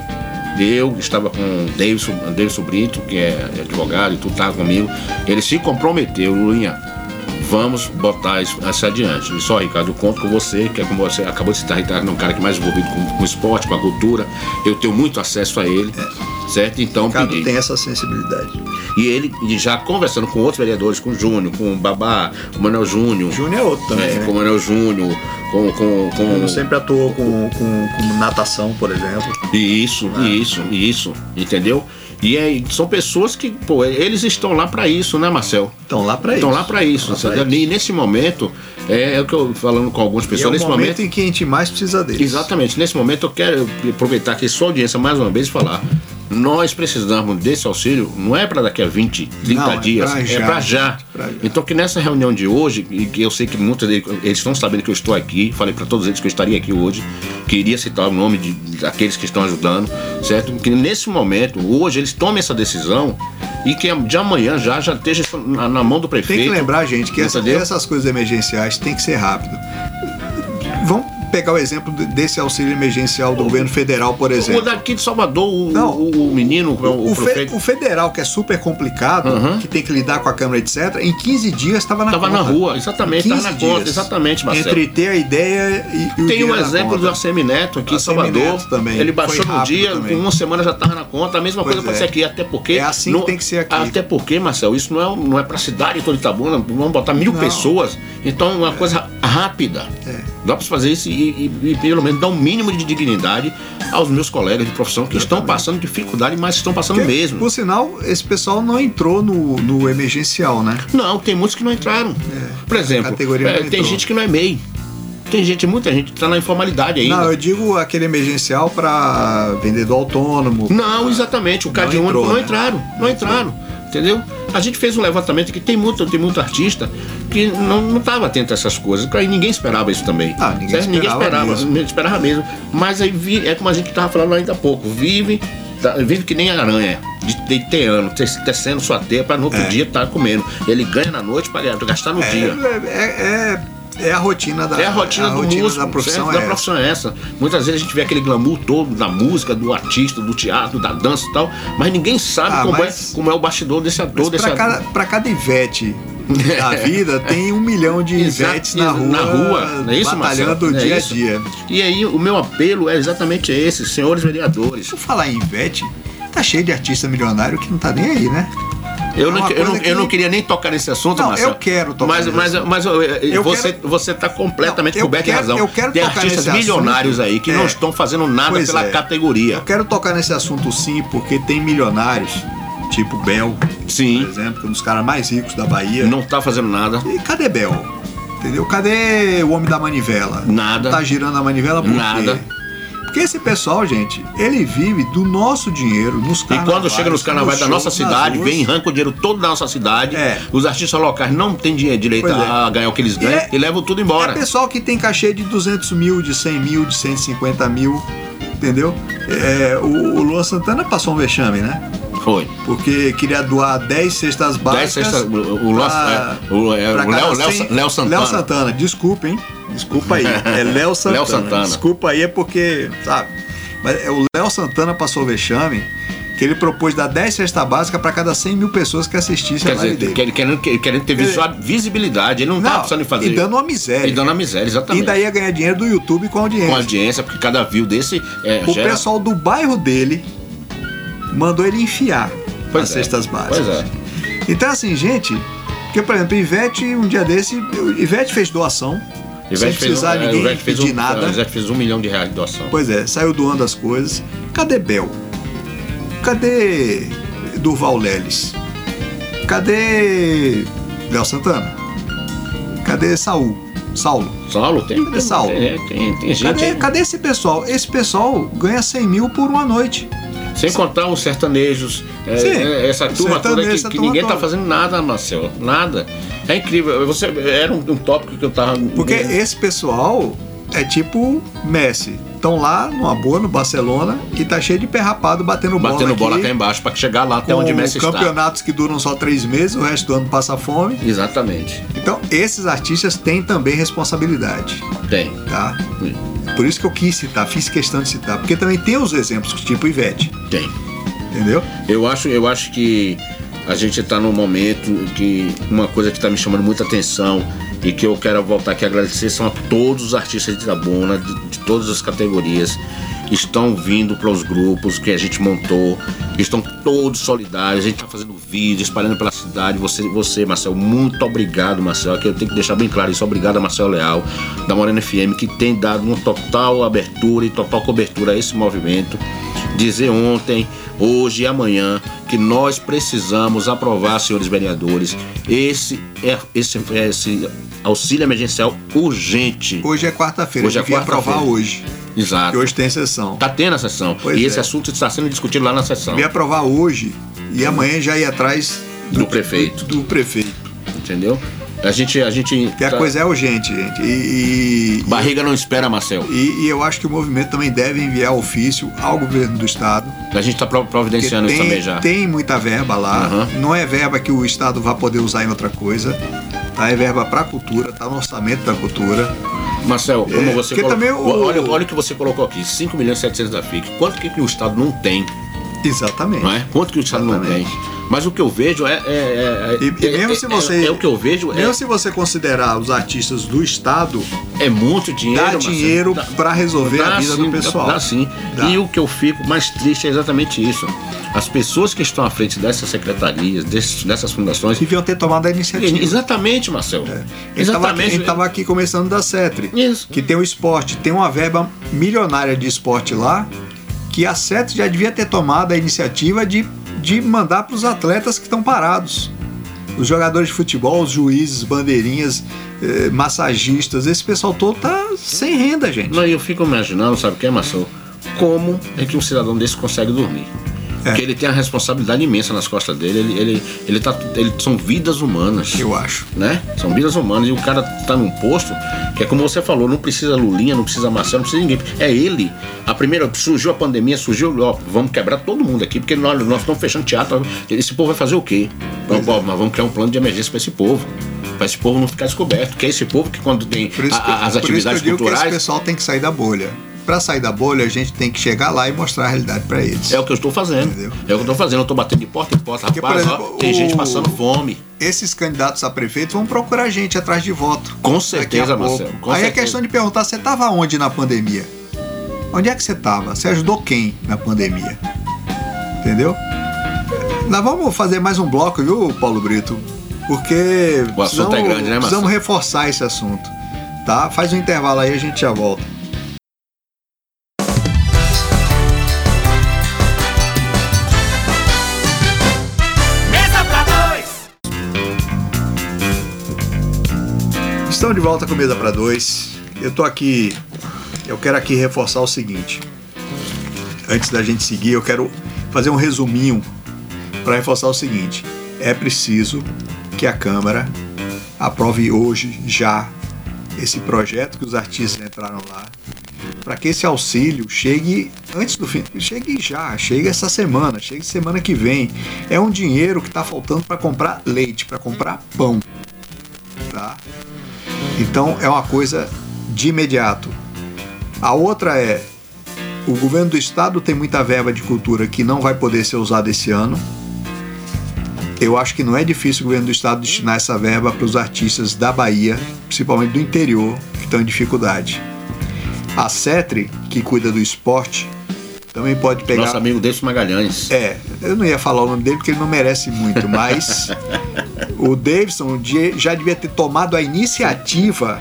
Eu estava com o Davidson, Davidson Brito, que é advogado e tu tá comigo. Ele se comprometeu, Luinha. Vamos botar isso, isso adiante. E só, Ricardo, eu conto com você, que é como você acabou de citar, Ricardo, é um cara que é mais envolvido com, com o esporte, com a cultura. Eu tenho muito acesso a ele, certo? Então, O cara pedi. tem essa sensibilidade. E ele, e já conversando com outros vereadores, com o Júnior, com o Babá, com o Manuel Júnior. Júnior é outro também. é, né? com o Manuel Júnior, com. com, com... Júnior sempre atuou com, com, com natação, por exemplo. Isso, isso, isso, entendeu? E aí, são pessoas que, pô, eles estão lá para isso, né, Marcel? Estão lá pra isso. Estão lá para isso, E nesse momento, é, é o que eu falando com algumas E é pessoas, o nesse momento, momento. em que a gente mais precisa deles. Exatamente, nesse momento eu quero aproveitar aqui sua audiência mais uma vez e falar. Nós precisamos desse auxílio, não é para daqui a 20, 30 Não, é dias, é já. para já. Pra já. Então que nessa reunião de hoje, e que eu sei que muitos deles eles estão sabendo que eu estou aqui, falei para todos eles que eu estaria aqui hoje, queria citar o nome de, daqueles que estão ajudando, certo? Que nesse momento, hoje, eles tomem essa decisão e que de amanhã já, já esteja na, na mão do prefeito. Tem que lembrar, gente, que essa- essas coisas emergenciais tem que ser rápido. Vamos pegar o exemplo de- desse auxílio emergencial do governo federal, por O exemplo. daqui de Salvador, o, Não. o, o menino, o, O, fe- prefeito. o federal, que é super complicado, Uhum. que tem que lidar com a Câmara, etc., em 15 dias estava na Tava conta. na rua, exatamente, tava na 15 conta, dias. exatamente, Marcelo. Entre ter a ideia e, e o Tem um exemplo do Assemi Neto aqui em Salvador. Também, Ele baixou no dia, também. com uma semana já estava na conta. A mesma Pois coisa pode é. ser aqui, até porque. É assim que tem que ser aqui. Até porque, Marcelo, isso não é, não é pra cidade toda Itabuna, vamos botar mil Não. pessoas. Então é uma coisa rápida. É. Dá pra fazer isso e, e- e pelo menos dar um mínimo de dignidade aos meus colegas de profissão que estão passando dificuldade, mas estão passando Porque, mesmo. Por sinal, esse pessoal não entrou no, no emergencial, né? Não, tem muitos que não entraram. Por exemplo, categoria é, não tem gente que não é MEI. Tem gente, muita gente que tá na informalidade ainda. Não, eu digo aquele emergencial para vendedor autônomo. Não, exatamente. O Cade Não único entrou, não né? entraram. Não entraram. Entendeu? A gente fez um levantamento que tem muito, tem muito artista que não estava atento a essas coisas. Aí ninguém esperava isso também. Ah, ninguém Certo? ninguém esperava esperava, mesmo. esperava mesmo. Mas aí vi- é como a gente estava falando ainda há pouco. Vive, tá- vive que nem a aranha, de, de ter ano, te- tecendo sua teia para no outro É. dia estar comendo. Ele ganha na noite para gastar no É, dia. é, é, é a rotina da É a rotina do músico, da profissão. certo? É da profissão é essa. Muitas vezes a gente vê aquele glamour todo da música, do artista, do teatro, da dança e tal, mas ninguém sabe Ah, como, mas- é, como é o bastidor desse ator, desse Para ator. cada, pra cada Ivete da vida, tem um milhão de Ivetes na rua, na rua, não é isso, batalhando Marcelo? É dia isso. a dia. E aí o meu apelo é exatamente esse, senhores vereadores. Por falar em Ivete, tá cheio de artista milionário que não tá nem aí, né? Eu, É não, eu, não, coisa eu não que- queria nem tocar nesse assunto, Não, Marcelo. eu quero tocar mas, mas, assunto. mas eu- você, quero- você tá completamente Não, coberto de quero- razão. eu quero Tem tocar artistas nesse milionários assunto. aí que É. não estão fazendo nada Pois pela é. categoria. Eu quero tocar nesse assunto sim, porque tem milionários, tipo Bel, Sim. por exemplo, que é um dos caras mais ricos da Bahia. Não tá fazendo nada. E cadê Bel? Entendeu? Cadê o homem da manivela? Nada. Tá girando a manivela por Nada. quê? Porque esse pessoal, gente, ele vive do nosso dinheiro nos E carnavais. quando chega nos carnavais da nossa cidade, vem, arranca o dinheiro todo da nossa cidade. É. Os artistas locais não têm dinheiro, direito é. a ganhar o que eles ganham é- e levam tudo É embora. pessoal que tem cachê de 200 mil, de 100 mil, de 150 mil, entendeu? É, o, o Luan Santana passou um vexame, né? Foi. Porque queria doar 10 cestas básicas. 10 cestas- o- Léo- Léo 100 Sa- Léo Santana. Léo Santana, desculpa, hein? Desculpa aí. É Léo Santana. Santana. Desculpa aí, é porque, sabe? Mas é, o Léo Santana passou o vexame que ele propôs dar 10 cestas básicas para cada 100 mil pessoas que assistissem Quer a live dizer, dele. querendo, querendo, ter visual- visibilidade. Ele não, tá precisando fazer. E dando uma miséria. E dando a miséria, E exatamente. daí ia ganhar dinheiro do YouTube com a audiência. Com audiência, porque cada view desse é, O gera- pessoal do bairro dele mandou ele enfiar Pois as é, cestas básicas. Pois é. Então, assim, gente, porque, por exemplo, Ivete, um dia desse, Ivete fez doação, sem Ivete fez precisar um, é, ninguém Ivete pedir um, nada. Ivete fez um milhão de reais de doação. Pois é, saiu doando as coisas. Cadê Bel? Cadê Durval Leles? Cadê Léo Santana? Cadê Saul? Saulo? Saulo, tem, Cadê Saulo? tem, tem, tem gente. Cadê, cadê esse pessoal? Esse pessoal ganha 100 mil por uma noite. Sem contar os sertanejos, é, Sim, é, essa turma toda que, que ninguém tá toda. fazendo nada, Marcelo. Nada. É incrível. Você, era um, um tópico que eu tava. Porque esse pessoal é tipo Messi. Estão lá numa boa no Barcelona e tá cheio de perrapado batendo bola. batendo bola aqui, cá embaixo para chegar lá até onde Messi está. campeonatos que duram só três meses, o resto do ano passa fome. Exatamente. Então, esses artistas têm também responsabilidade, Tem. tá? Por isso que eu quis citar, fiz questão de citar, porque também tem os exemplos, tipo Ivete, Tem. entendeu? Eu acho, eu acho que a gente está num momento que uma coisa que está me chamando muita atenção e que eu quero voltar aqui a agradecer são a todos os artistas de Itabuna, de, de todas as categorias, estão vindo para os grupos que a gente montou, estão todos solidários, a gente está fazendo vídeo, espalhando pela cidade. Você, você, Marcel, muito obrigado, Marcel. Aqui eu tenho que deixar bem claro isso. Obrigado a Marcel Leal, da Morena FM, que tem dado uma total abertura e total cobertura a esse movimento. Dizer ontem, hoje e amanhã que nós precisamos aprovar, senhores vereadores, esse, é, esse, esse auxílio emergencial urgente. Hoje é quarta-feira, Hoje é quarta-feira. aprovar hoje, Exato. que hoje tem sessão. Tá tendo a sessão. Pois e é. esse assunto está sendo discutido lá na sessão. Devia aprovar hoje e amanhã já ir atrás Do prefeito. Do, do prefeito. Entendeu? A gente. A gente Que a tá- coisa é urgente, gente. E, e- Barriga não espera, Marcel. e- e eu acho que o movimento também deve enviar ofício ao governo do estado. A gente está Porque providenciando isso também tem, já. tem muita verba lá. Aham. Não é verba que o estado vai poder usar em outra coisa. Tá? É verba para cultura, tá no orçamento da cultura. Marcel, como É, você colocou. também o- Olha, olha o que você colocou aqui: 5 milhões e 700 da FIC. Quanto que, que o Estado não tem? Exatamente. Não é? Quanto que o Estado não tem? Exatamente. Mas o que eu vejo é. é, é- E, e é- mesmo é- se você. É, é o que eu vejo, é, Mesmo se você considerar os artistas do estado, é muito dinheiro. dá Marcelo. dinheiro para resolver Dá a vida sim, do pessoal. Dá, dá sim. Dá. E o que eu fico mais triste é exatamente isso. As pessoas que estão à frente dessas secretarias, desses- dessas fundações. Deviam ter tomado a iniciativa. Exatamente, Marcel. A gente Exatamente. estava aqui começando da CETRE, Isso. que tem o esporte, tem uma verba milionária de esporte lá, que a CETRE já devia ter tomado a iniciativa de, de mandar para os atletas que estão parados. Os jogadores de futebol, os juízes, bandeirinhas, eh, massagistas, esse pessoal todo tá sem renda, gente. Não, eu fico imaginando, sabe o que é, Marcel? Como é que um cidadão desse consegue dormir? É. Porque ele tem a responsabilidade imensa nas costas dele. Ele, ele, ele tá, ele, são vidas humanas. Eu acho. né? São vidas humanas e o cara tá num posto que é como você falou, não precisa Lulinha, não precisa Marcelo, não precisa ninguém. É ele. A primeira, surgiu a pandemia, surgiu, ó, vamos quebrar todo mundo aqui, porque nós, nós estamos fechando teatro. Esse povo vai fazer o quê? Nós vamos criar um plano de emergência para esse povo. Para esse povo não ficar descoberto. Que é esse povo que quando tem a- que, a- as por isso que atividades eu digo que esse culturais. pessoal tem que sair da bolha. Para sair da bolha, a gente tem que chegar lá e mostrar a realidade para eles. É o que eu estou fazendo. Entendeu? É o que eu estou fazendo. Eu estou batendo de porta em porta. Porque, por Rapaz, ó, exemplo, tem o- gente passando fome. Esses candidatos a prefeito vão procurar gente atrás de voto. Com certeza. Marcelo. Com Aí é certeza. questão de perguntar, você estava onde na pandemia? Onde é que você estava? Você ajudou quem na pandemia? Entendeu? Nós vamos fazer mais um bloco, viu, Paulo Brito? Porque O assunto é grande, né, Marcelo? precisamos reforçar esse assunto. Tá? Faz um intervalo aí, a gente já volta. Estamos de volta com Mesa para Dois. Eu tô aqui, eu quero aqui reforçar o seguinte. Antes da gente seguir, eu quero fazer um resuminho para reforçar o seguinte. É preciso que a Câmara aprove hoje já esse projeto que os artistas entraram lá, para que esse auxílio chegue antes do fim, chegue já, chegue essa semana, chegue semana que vem. É um dinheiro que está faltando para comprar leite, para comprar pão, tá? Então é uma coisa de imediato. A outra é o governo do estado tem muita verba de cultura que não vai poder ser usada esse ano. Eu acho que não é difícil o governo do estado destinar essa verba para os artistas da Bahia, principalmente do interior, que estão em dificuldade. A CETRE, que cuida do esporte, também pode pegar. Nosso amigo Décio Magalhães. É, eu não ia falar o nome dele porque ele não merece muito, mas o Davidson já devia ter tomado a iniciativa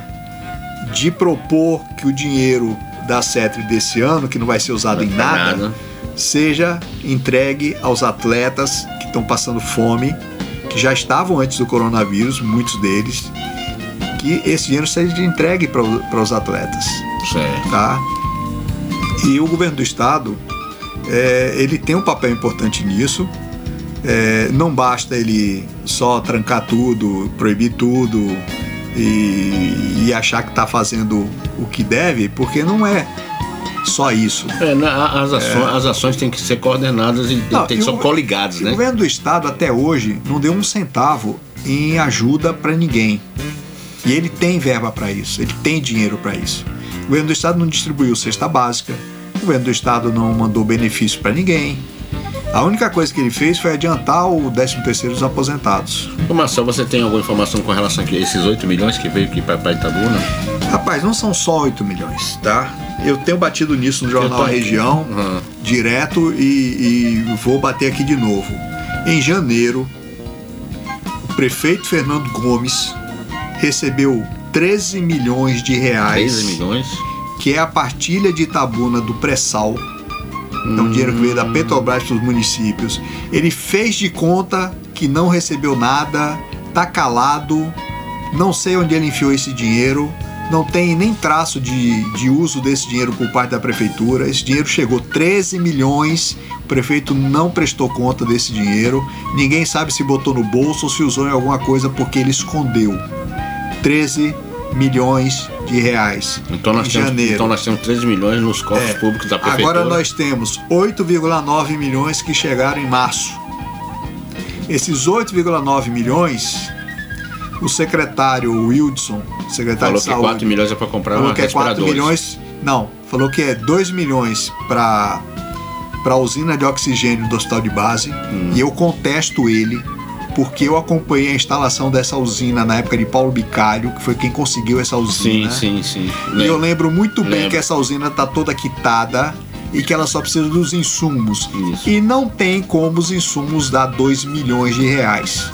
de propor que o dinheiro da CETRE desse ano, que não vai ser usado em Não nada, vai nada. seja entregue aos atletas que estão passando fome, que já estavam antes do coronavírus, muitos deles, que esse dinheiro seja entregue para os atletas Certo. tá? E o governo do estado, é, ele tem um papel importante nisso. É, não basta ele só trancar tudo, proibir tudo e, e achar que está fazendo o que deve, porque não é só isso. É, na- as, ações, as ações têm que ser coordenadas e Não, tem e que ser o- coligadas, O né? governo do estado até hoje não deu um centavo em ajuda para ninguém. E ele tem verba para isso, ele tem dinheiro para isso. O governo do estado não distribuiu cesta básica, o governo do estado não mandou benefício para ninguém. A única coisa que ele fez foi adiantar o 13º dos aposentados. Ô, Marcelo, você tem alguma informação com relação a esses 8 milhões que veio aqui para Itabuna? Rapaz, não são só 8 milhões, tá? Eu tenho batido nisso no Jornal tô. Região, Uhum. direto, e, e vou bater aqui de novo. Em janeiro, o prefeito Fernando Gomes recebeu 13 milhões de reais, 13 milhões? que é a partilha de Itabuna do pré-sal. Então, dinheiro que veio da Petrobras para os municípios. Ele fez de conta que não recebeu nada, tá calado, não sei onde ele enfiou esse dinheiro, não tem nem traço de, de uso desse dinheiro por parte da prefeitura. Esse dinheiro chegou 13 milhões, o prefeito não prestou conta desse dinheiro, ninguém sabe se botou no bolso ou se usou em alguma coisa porque ele escondeu. 13 milhões de reais Então nós, em temos, janeiro. então nós temos 13 milhões nos cofres É. públicos da prefeitura. Agora nós temos 8,9 milhões que chegaram em março. Esses 8,9 milhões, o secretário Wildson, secretário Falou de que saúde, 4 milhões é para comprar falou uma que é 4 respiradores. milhões. Não, falou que é 2 milhões para para a usina de oxigênio do hospital de base. Hum. E eu contesto ele porque eu acompanhei a instalação dessa usina na época de Paulo Bicalho, que foi quem conseguiu essa Sim, usina. sim, sim. E eu lembro muito bem Lembro. que essa usina está toda quitada e que ela só precisa dos insumos. Isso. E não tem como os insumos dar 2 milhões de reais.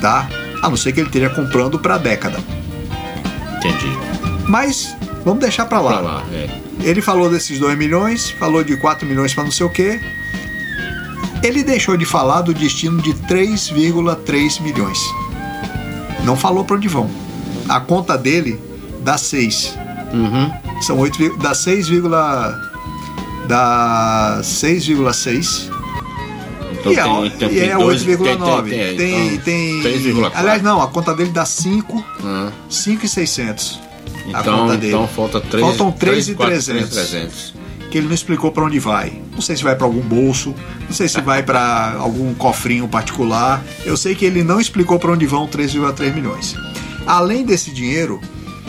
Tá? A não ser que ele esteja comprando para década. Entendi. Mas vamos deixar para lá. Pra lá, é. Ele falou desses 2 milhões, falou de 4 milhões para não sei o quê. Ele deixou de falar do destino de 3,3 milhões. Não falou para onde vão. A conta dele dá 6. Uhum. São 8, vi- dá 6, dá 6,6 Então e é, tem, e é tem dois- 8,9. Tem, Tem, tem, tem, então, 3,4. Aliás, não, a conta dele dá 5, Ah, 5,600. a então, conta dele. então falta 3 Faltam 3, 3,300. 3,300. Que ele não explicou para onde vai. Não sei se vai para algum bolso, não sei se vai para algum cofrinho particular. Eu sei que ele não explicou para onde vão 3,3 milhões. Além desse dinheiro,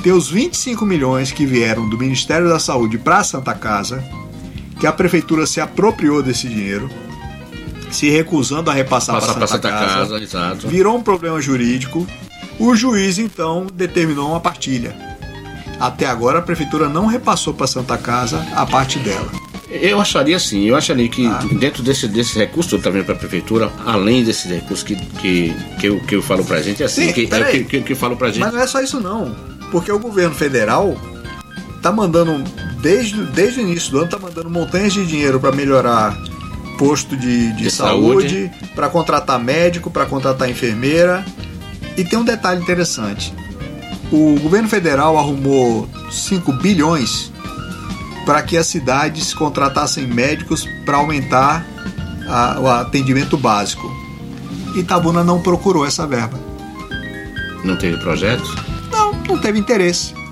tem os 25 milhões que vieram do Ministério da Saúde para a Santa Casa, que a prefeitura se apropriou desse dinheiro, se recusando a repassar Passar para pra Santa, Santa Casa, Casa, virou um problema jurídico. O juiz então determinou uma partilha. Até agora a prefeitura não repassou para Santa Casa a parte dela. Eu acharia assim, eu acharia que Ah. dentro desse, desse recurso também para a prefeitura, além desses recursos que, que, que, eu, que eu falo pra gente, é assim, Sim, que, é, que, que, que eu falo pra gente. Mas não é só isso não, porque o governo federal tá mandando desde, desde o início do ano tá mandando montanhas de dinheiro para melhorar posto de, de, De saúde, para contratar médico, para contratar enfermeira. E tem um detalhe interessante. O governo federal arrumou 5 bilhões para que as cidades contratassem médicos para aumentar a- o atendimento básico. Itabuna não procurou essa verba. Não teve projeto? Não, não teve interesse.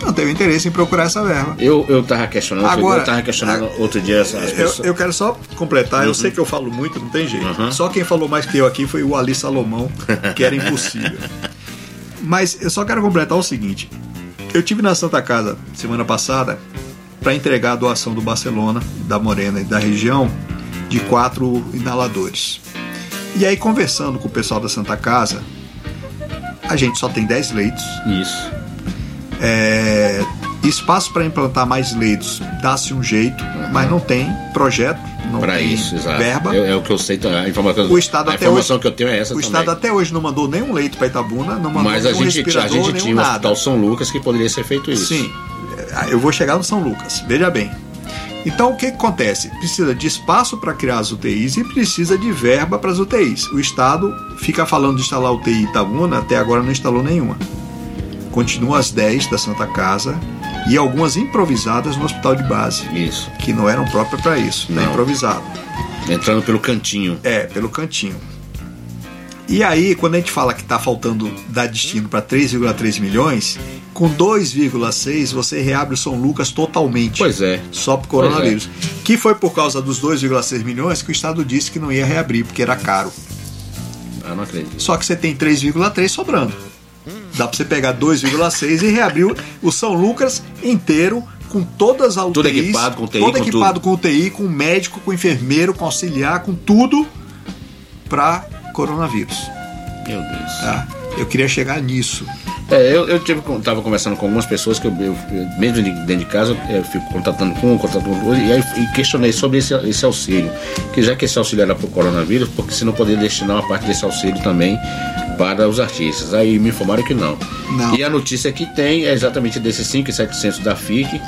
Não teve interesse em procurar essa verba. Eu, eu tava questionando, Agora- eu tava questionando outro dia as, as Eu, pessoas. eu quero só completar, eu sei que eu falo muito, não tem jeito. Uhum. Só quem falou mais que eu aqui foi o Ali Salomão, que era impossível. Mas eu só quero completar o seguinte: eu tive na Santa Casa semana passada para entregar a doação do Barcelona, da Morena e da região de quatro inaladores. E aí, conversando com o pessoal da Santa Casa, a gente só tem 10 leitos. Isso. É, espaço para implantar mais leitos dá-se um jeito, mas não tem projeto, não Para tem isso, exato. verba. É, é o que eu sei, tá, a informação, O Estado a até informação hoje- que eu tenho é essa o também. Estado até hoje não mandou nenhum leito para Itabuna, não mandou Mas a gente, a gente tinha o nada. Hospital São Lucas que poderia ser feito isso. Sim, é, eu vou chegar no São Lucas, veja bem. Então o que, que acontece? Precisa de espaço para criar as UTIs e precisa de verba para as UTIs. O Estado fica falando de instalar UTI Itabuna, até agora não instalou nenhuma. Continua as 10 da Santa Casa e algumas improvisadas no hospital de base, Isso. que não eram próprias para isso, tá Não. improvisado. Entrando pelo cantinho. É, pelo cantinho. E aí, quando a gente fala que está faltando dar destino para 3,3 milhões, com 2,6 você reabre o São Lucas totalmente. Pois é. Só pro coronavírus. Que foi por causa dos 2,6 milhões que o Estado disse que não ia reabrir, porque era caro. Eu não acredito. Só que você tem 3,3 sobrando. Dá para você pegar 2,6 e reabrir o- São Lucas inteiro com todas as UTIs, Tudo equipado com UTI, todo com equipado com UTI, com médico, com enfermeiro, com auxiliar, com tudo para coronavírus. Meu Deus. Tá? Eu queria chegar nisso. É, eu, eu tive, tava conversando com algumas pessoas que eu, eu- mesmo de- dentro de casa, eu fico contatando com um, contatando com outro, e aí e questionei sobre esse, esse auxílio. Que já que esse auxílio era para o coronavírus, porque se não poderia destinar uma parte desse auxílio também para os artistas. Aí me informaram que não. Não. E a notícia que tem é exatamente desses 5,700 da FIC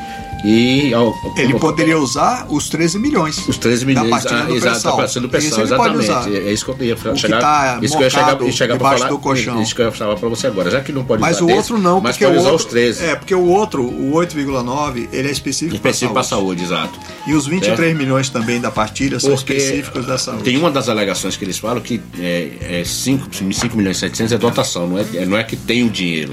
e ao- Ele como- poderia usar os 13 milhões. Os 13 da milhões, partida ah, do exato, a do pessoal, ele pode exatamente. usar. É isso que eu ia que chegar. tá isso que eu ia chegar, chegar debaixo falar. do colchão. Isso que eu ia falar pra você agora. Já que não pode Mas usar o outro não, mas pode o usar outro, os 13. É, porque o outro, o 8,9, ele é específico, específico para para saúde, exato. E os 23 milhões também da partilha são Porque específicos da saúde. Tem uma das alegações que eles falam que é, é 5, 5 milhões e 700 é dotação, não é, é- não é que tem o dinheiro.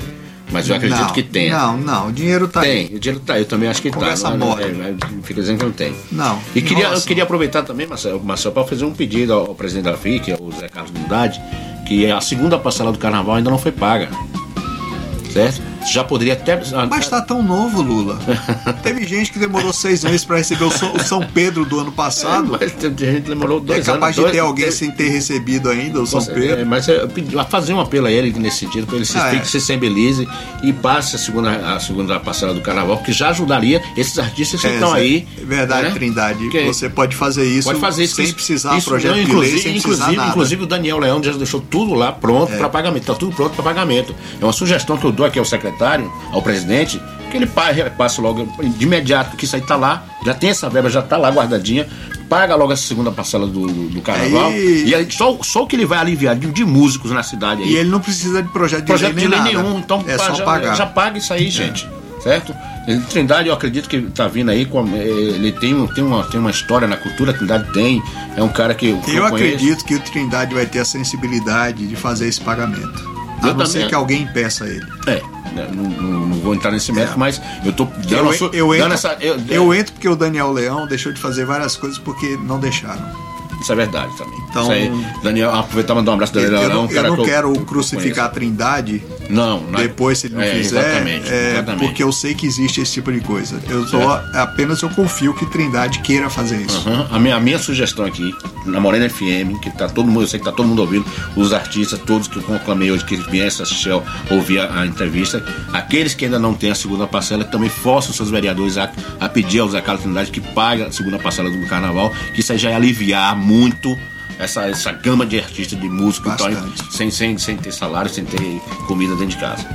Mas eu acredito não, que tenha. Não, não, o dinheiro tá Tem, aí. o dinheiro tá, eu também acho que Conversa tá. Não, é- é, é, fica dizendo que não tem. Não, E queria, eu queria aproveitar também, Marcelo, Marcelo para fazer um pedido ao, presidente da FIC, ao Zé Carlos Bundade, que a segunda parcela do carnaval ainda não foi paga. Certo? Já poderia até. Mas tá tão novo, Lula. Teve gente que demorou seis meses para receber o São, o São Pedro do ano passado. Mas tem gente que demorou É dois capaz anos. de dois- ter alguém sem ter recebido ainda o São É, Pedro. mas eu pedi- a fazer um apelo a ele nesse sentido, para ele se, Ah, é. que se sensibilize e passe a segunda, a segunda parcela do carnaval, que já ajudaria esses artistas que É, estão Zé, aí. é Verdade, né? Trindade. Que- Você pode fazer isso, Pode fazer isso sem isso- precisar isso, projeto não, de inclusive, lei, sem inclusive, nada. É. inclusive o Daniel Leão já deixou tudo lá pronto para pagamento, está tudo pronto para pagamento. É uma sugestão que eu dou aqui ao secretário, ao presidente, que ele pa- repasse logo de imediato, que isso aí está lá, já tem essa verba, já está lá guardadinha, paga logo essa segunda parcela do, do carnaval. Aí- E aí, só, só o que ele vai aliviar de, de músicos na cidade aí. E ele não precisa de projeto de projeto lei de lei nada. nenhum, então é pá, só já, pagar. É. já paga isso aí, gente. Certo? Ele- Trindade, eu acredito que tá vindo aí, com, eh, ele tem, tem, uma, tem uma história na cultura, Trindade tem, é um cara que. Eu conheço. acredito que o Trindade vai ter a sensibilidade de fazer esse pagamento. A Eu não também. ser que alguém impeça ele. É, né, não, não- não vou entrar nesse mérito, É. mas eu tô dando, Eu, eu, entro, essa. Eu, eu entro porque o Daniel Leão deixou de fazer várias coisas porque não deixaram. Isso é verdade também. Então- aí, Daniel, aproveitar e mandar um abraço do Eu, Daniel. eu Leão, não, um cara eu não que quero que eu crucificar a Trindade. Não, não é- depois se ele não é, fizer, Exatamente, é, exatamente. porque eu sei que existe esse tipo de coisa. Eu tô, apenas eu confio que Trindade queira fazer isso. Aham. A, minha, a minha sugestão aqui, na Morena FM, que tá todo mundo, eu sei que tá todo mundo ouvindo, os artistas, todos que eu conclamei hoje, que viessem assistir, ouvir a, a entrevista, aqueles que ainda não têm a segunda parcela, que também forçam seus vereadores a, a pedir ao Zé Carlos Trindade que pague a segunda parcela do carnaval, que isso aí já ia aliviar muito essa, essa gama de artistas, de músicos, sem, sem, sem ter salário, sem ter comida dentro de casa.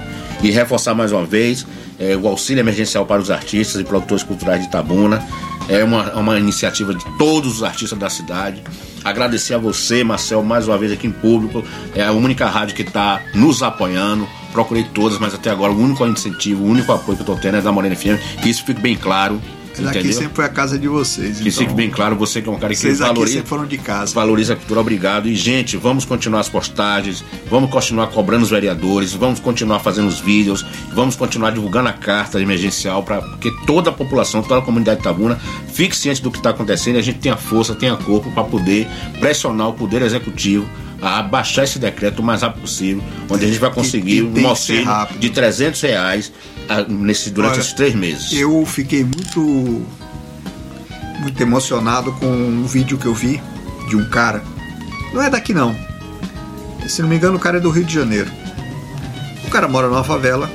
E reforçar mais uma vez é, o auxílio emergencial para os artistas e produtores culturais de Itabuna. É uma, uma iniciativa de todos os artistas da cidade. Agradecer a você, Marcel, mais uma vez aqui em público. É a única rádio que está nos apoiando. Procurei todas, mas até agora o único incentivo, o único apoio que eu estou tendo é da Morena FM. Que isso fique bem claro. Mas aqui entendeu? sempre foi a casa de vocês. Que então, fique bem claro, você que é um cara que Vocês aqui valoriza sempre foram de casa. valoriza a cultura, obrigado. E, gente, vamos continuar as postagens, vamos continuar cobrando os vereadores, vamos continuar fazendo os vídeos, vamos continuar divulgando a carta emergencial para que toda a população, toda a comunidade de Tabuna fique ciente do que está acontecendo e a gente tenha força, tenha corpo para poder pressionar o poder executivo a baixar esse decreto o mais rápido possível, onde a gente vai conseguir e um que ser auxílio de 300 reais nesse, durante Olha, esses três meses. Eu fiquei muito muito emocionado com um vídeo que eu vi de um cara. Não é daqui não. Se não me engano, o cara é do Rio de Janeiro. O cara mora numa favela.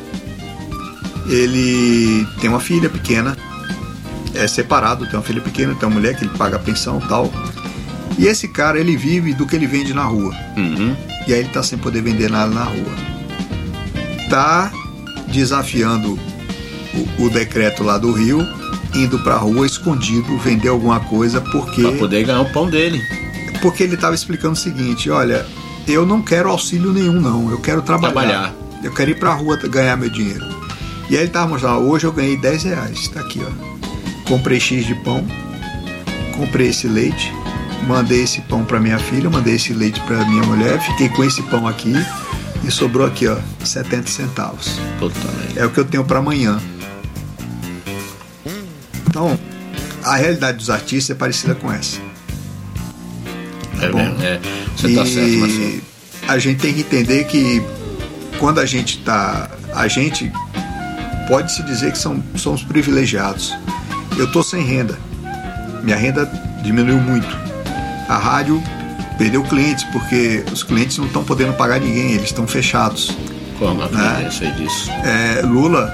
Ele tem uma filha pequena. É separado, tem uma filha pequena, tem uma mulher que ele paga a pensão e tal. E esse cara, ele vive do que ele vende na rua. Uhum. E aí ele tá sem poder vender nada na rua. Tá desafiando o, o decreto lá do Rio, indo pra rua escondido vender alguma coisa porque Pra poder ganhar o pão dele. porque ele tava explicando o seguinte, olha, eu não quero auxílio nenhum não, eu quero trabalhar. Trabalhar. Eu quero ir pra rua ganhar meu dinheiro. E aí ele tava mostrando, hoje eu ganhei 10 reais, tá aqui ó. Comprei X de pão, comprei esse leite, mandei esse pão para minha filha, mandei esse leite para minha mulher, fiquei com esse pão aqui e sobrou aqui, ó, 70 centavos. Totalmente. É o que eu tenho para amanhã. Então, a realidade dos artistas é parecida com essa. É, bom. mesmo, é. Você tá certo, e Marcelo. a gente tem que entender que quando a gente tá, a gente pode se dizer que são, somos privilegiados. Eu tô sem renda. Minha renda diminuiu muito. A rádio perdeu clientes porque os clientes não estão podendo pagar ninguém, eles estão fechados. Como? né? Eu sei disso. É, Lula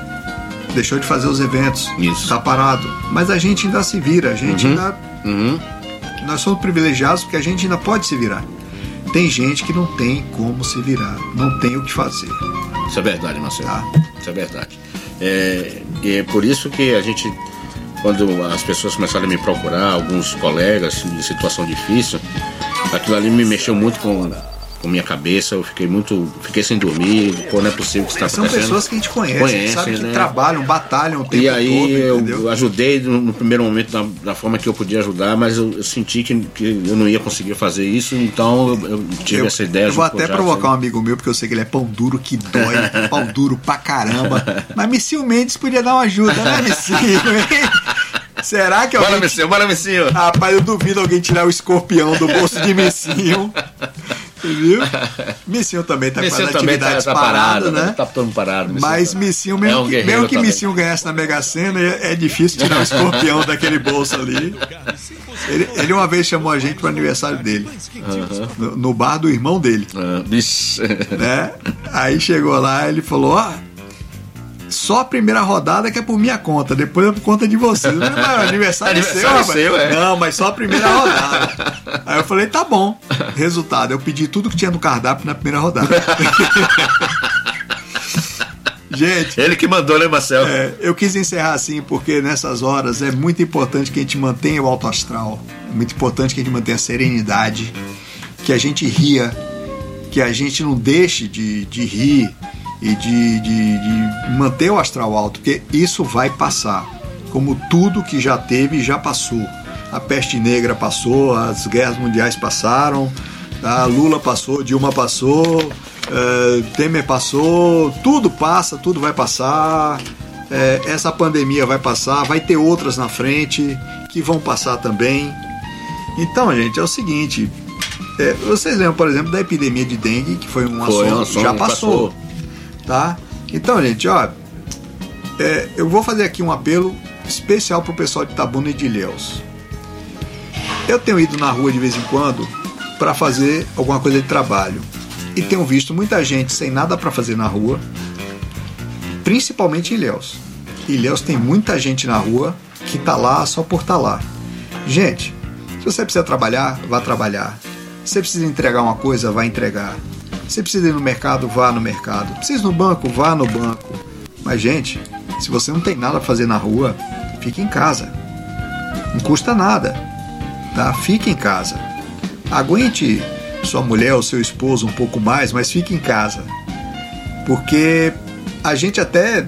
deixou de fazer os eventos, Isso. tá parado. Mas a gente ainda se vira, a gente ainda Uhum. nós somos privilegiados porque a gente ainda pode se virar. Tem gente que não tem como se virar, não tem o que fazer. Isso é verdade, Marcelo. Tá. Isso é verdade. É, e é por isso que a gente, quando as pessoas começaram a me procurar, alguns colegas em situação difícil, aquilo ali me mexeu muito com, com minha cabeça. Eu fiquei muito. Fiquei sem dormir. Pô, não é possível que isso está São acontecendo. pessoas que a gente conhece, Conhecem, sabe que né? trabalham, batalham o tempo E aí todo, eu ajudei no, no primeiro momento da, da forma que eu podia ajudar, mas eu, eu senti que, que eu não ia conseguir fazer isso, então eu, eu tive Eu, essa ideia. eu vou até provocar um amigo meu, porque eu sei que ele é pão duro que dói, pau duro pra caramba. Mas Missil Mendes podia dar uma ajuda, né, Missil? Será que Bora, alguém... Messinho, bora, Messinho. Rapaz, eu duvido alguém tirar o escorpião do bolso de Missinho. Viu? Missinho também tá com Messinho as também tá, atividades tá paradas, parado, né? Tá todo mundo parado. Messinho Mas tá- Missinho, mesmo, É um que, mesmo que. Missinho ganhasse na Mega Sena, é, é difícil tirar o escorpião daquele bolso ali. Ele, ele uma vez chamou a gente pro aniversário dele, no, no bar do irmão dele, bicho. né? Aí chegou lá, ele falou: Ó, só a primeira rodada que é por minha conta, depois é por conta de vocês. Mas, mas, o aniversário, é seu, Aniversário rapaz. seu, é. Não, mas só a primeira rodada. Aí eu falei: tá bom. Resultado, eu pedi tudo que tinha no cardápio na primeira rodada. Gente, Ele que mandou, né, Marcelo? é, eu quis encerrar assim porque nessas horas é muito importante que a gente mantenha o alto astral, é muito importante que a gente mantenha a serenidade, que a gente ria, que a gente não deixe de, de rir e de, de- de manter o astral alto, porque isso vai passar. Como tudo que já teve, já passou. A peste negra passou, as guerras mundiais passaram, a Lula passou, Dilma passou, eh, Temer passou, tudo passa, tudo vai passar. Eh, essa pandemia vai passar, vai ter outras na frente que vão passar também. Então, gente, é o seguinte. eh, vocês lembram, por exemplo, da epidemia de dengue, que foi um Foi assunto, assunto já que passou, passou. Tá? Então, gente, ó, é, eu vou fazer aqui um apelo especial pro pessoal de Tabuna e de Ilhéus. Eu tenho ido na rua de vez em quando para fazer alguma coisa de trabalho e tenho visto muita gente sem nada para fazer na rua, principalmente em Ilhéus. Ilhéus tem muita gente na rua que tá lá só por estar lá. Gente, se você precisa trabalhar, vá trabalhar. Se você precisa entregar uma coisa, vá entregar. Você precisa ir no mercado, vá no mercado. Precisa ir no banco, vá no banco. Mas, gente, se você não tem nada a fazer na rua, fique em casa. Não custa nada. Tá? Fique em casa. Aguente sua mulher ou seu esposo um pouco mais, mas fique em casa. Porque a gente até,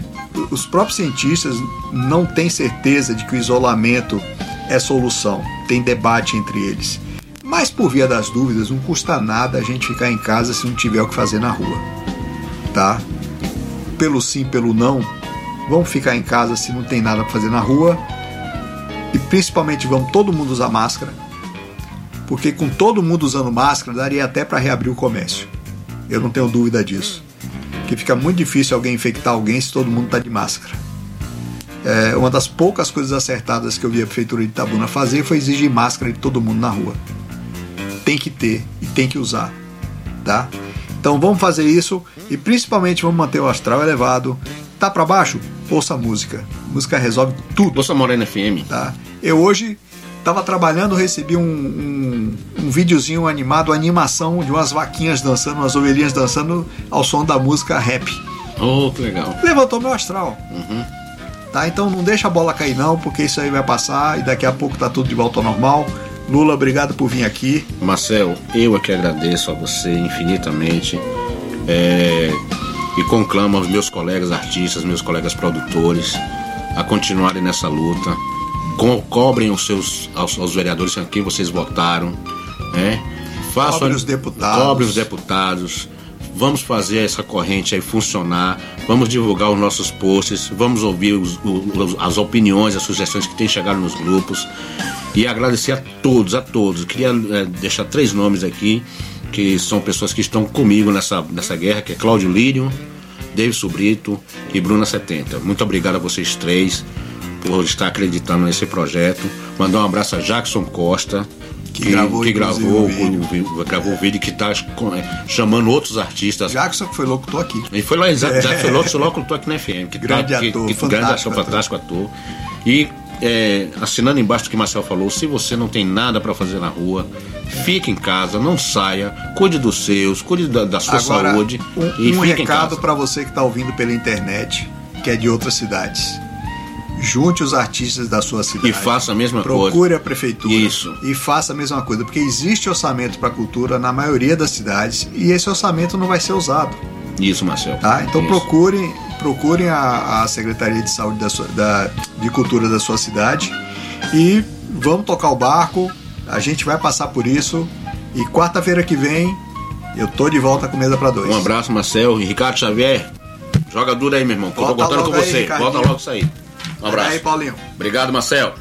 os próprios cientistas não têm certeza de que o isolamento é solução. Tem debate entre eles. Mas por via das dúvidas, não custa nada a gente ficar em casa se não tiver o que fazer na rua. Tá? Pelo sim, pelo não, vamos ficar em casa se não tem nada para fazer na rua. E principalmente vamos todo mundo usar máscara. porque com todo mundo usando máscara, daria até para reabrir o comércio. Eu não tenho dúvida disso. Que fica muito difícil alguém infectar alguém se todo mundo está de máscara. É, uma das poucas coisas acertadas que eu vi a prefeitura de Itabuna fazer foi exigir máscara de todo mundo na rua. Tem que ter e tem que usar, tá? Então vamos fazer isso e principalmente vamos manter o astral elevado. Tá para baixo? Ouça música. Música resolve tudo. Ouça Morena FM. Tá? Eu hoje estava trabalhando, recebi um, um, um videozinho animado, animação de umas vaquinhas dançando, umas ovelhinhas dançando ao som da música rap. Oh, que legal. Levantou meu astral. Tá? Então não deixa a bola cair não, porque isso aí vai passar e daqui a pouco tá tudo de volta ao normal. Lula, obrigado por vir aqui. Marcel, eu é que agradeço a você infinitamente é, e conclamo aos meus colegas artistas, meus colegas produtores a continuarem nessa luta. Co cobrem os seus, aos, aos vereadores a quem vocês votaram, né? Façam, Cobre os deputados. Cobre os deputados. Vamos fazer essa corrente aí funcionar. Vamos divulgar os nossos posts. Vamos ouvir os- os- as opiniões, as sugestões que têm chegado nos grupos. E agradecer a todos, a todos. Queria eh, deixar três nomes aqui, que são pessoas que estão comigo nessa, nessa guerra, que é Cláudio Lírio, David Subrito e Bruna 70. Muito obrigado a vocês três por estar acreditando nesse projeto. Mandar um abraço a Jackson Costa, Que gravou, que gravou, o vídeo. gravou o vídeo que está chamando outros artistas. Jackson, que foi louco, tô aqui. E foi lá, exato, já foi logo, logo estou aqui na FM. Que Grande tá, que, ator, que, grande fantástico ator, ator. fantástico ator. E é, assinando embaixo do que o Marcel falou, se você não tem nada para fazer na rua, fique em casa, não saia, cuide dos seus, cuide da, da sua Agora, saúde um, e um recado para você que está ouvindo pela internet, que é de outras cidades. Junte os artistas da sua cidade. E faça a mesma Procure coisa. a prefeitura. Isso. E faça a mesma coisa, porque existe orçamento para cultura na maioria das cidades e esse orçamento não vai ser usado. Isso, Marcel. Tá? Então Isso. procurem, procurem a, a Secretaria de Saúde da sua, da, de Cultura da sua cidade e vamos tocar o barco. A gente vai passar por isso e quarta-feira que vem eu tô de volta com mesa para dois. Um abraço, Marcel. Ricardo Xavier, joga duro aí, meu irmão. que Eu tô Volta contando logo com aí, você. Ricardinho. Volta logo isso aí. Um abraço. aí, Paulinho. Obrigado, Marcel.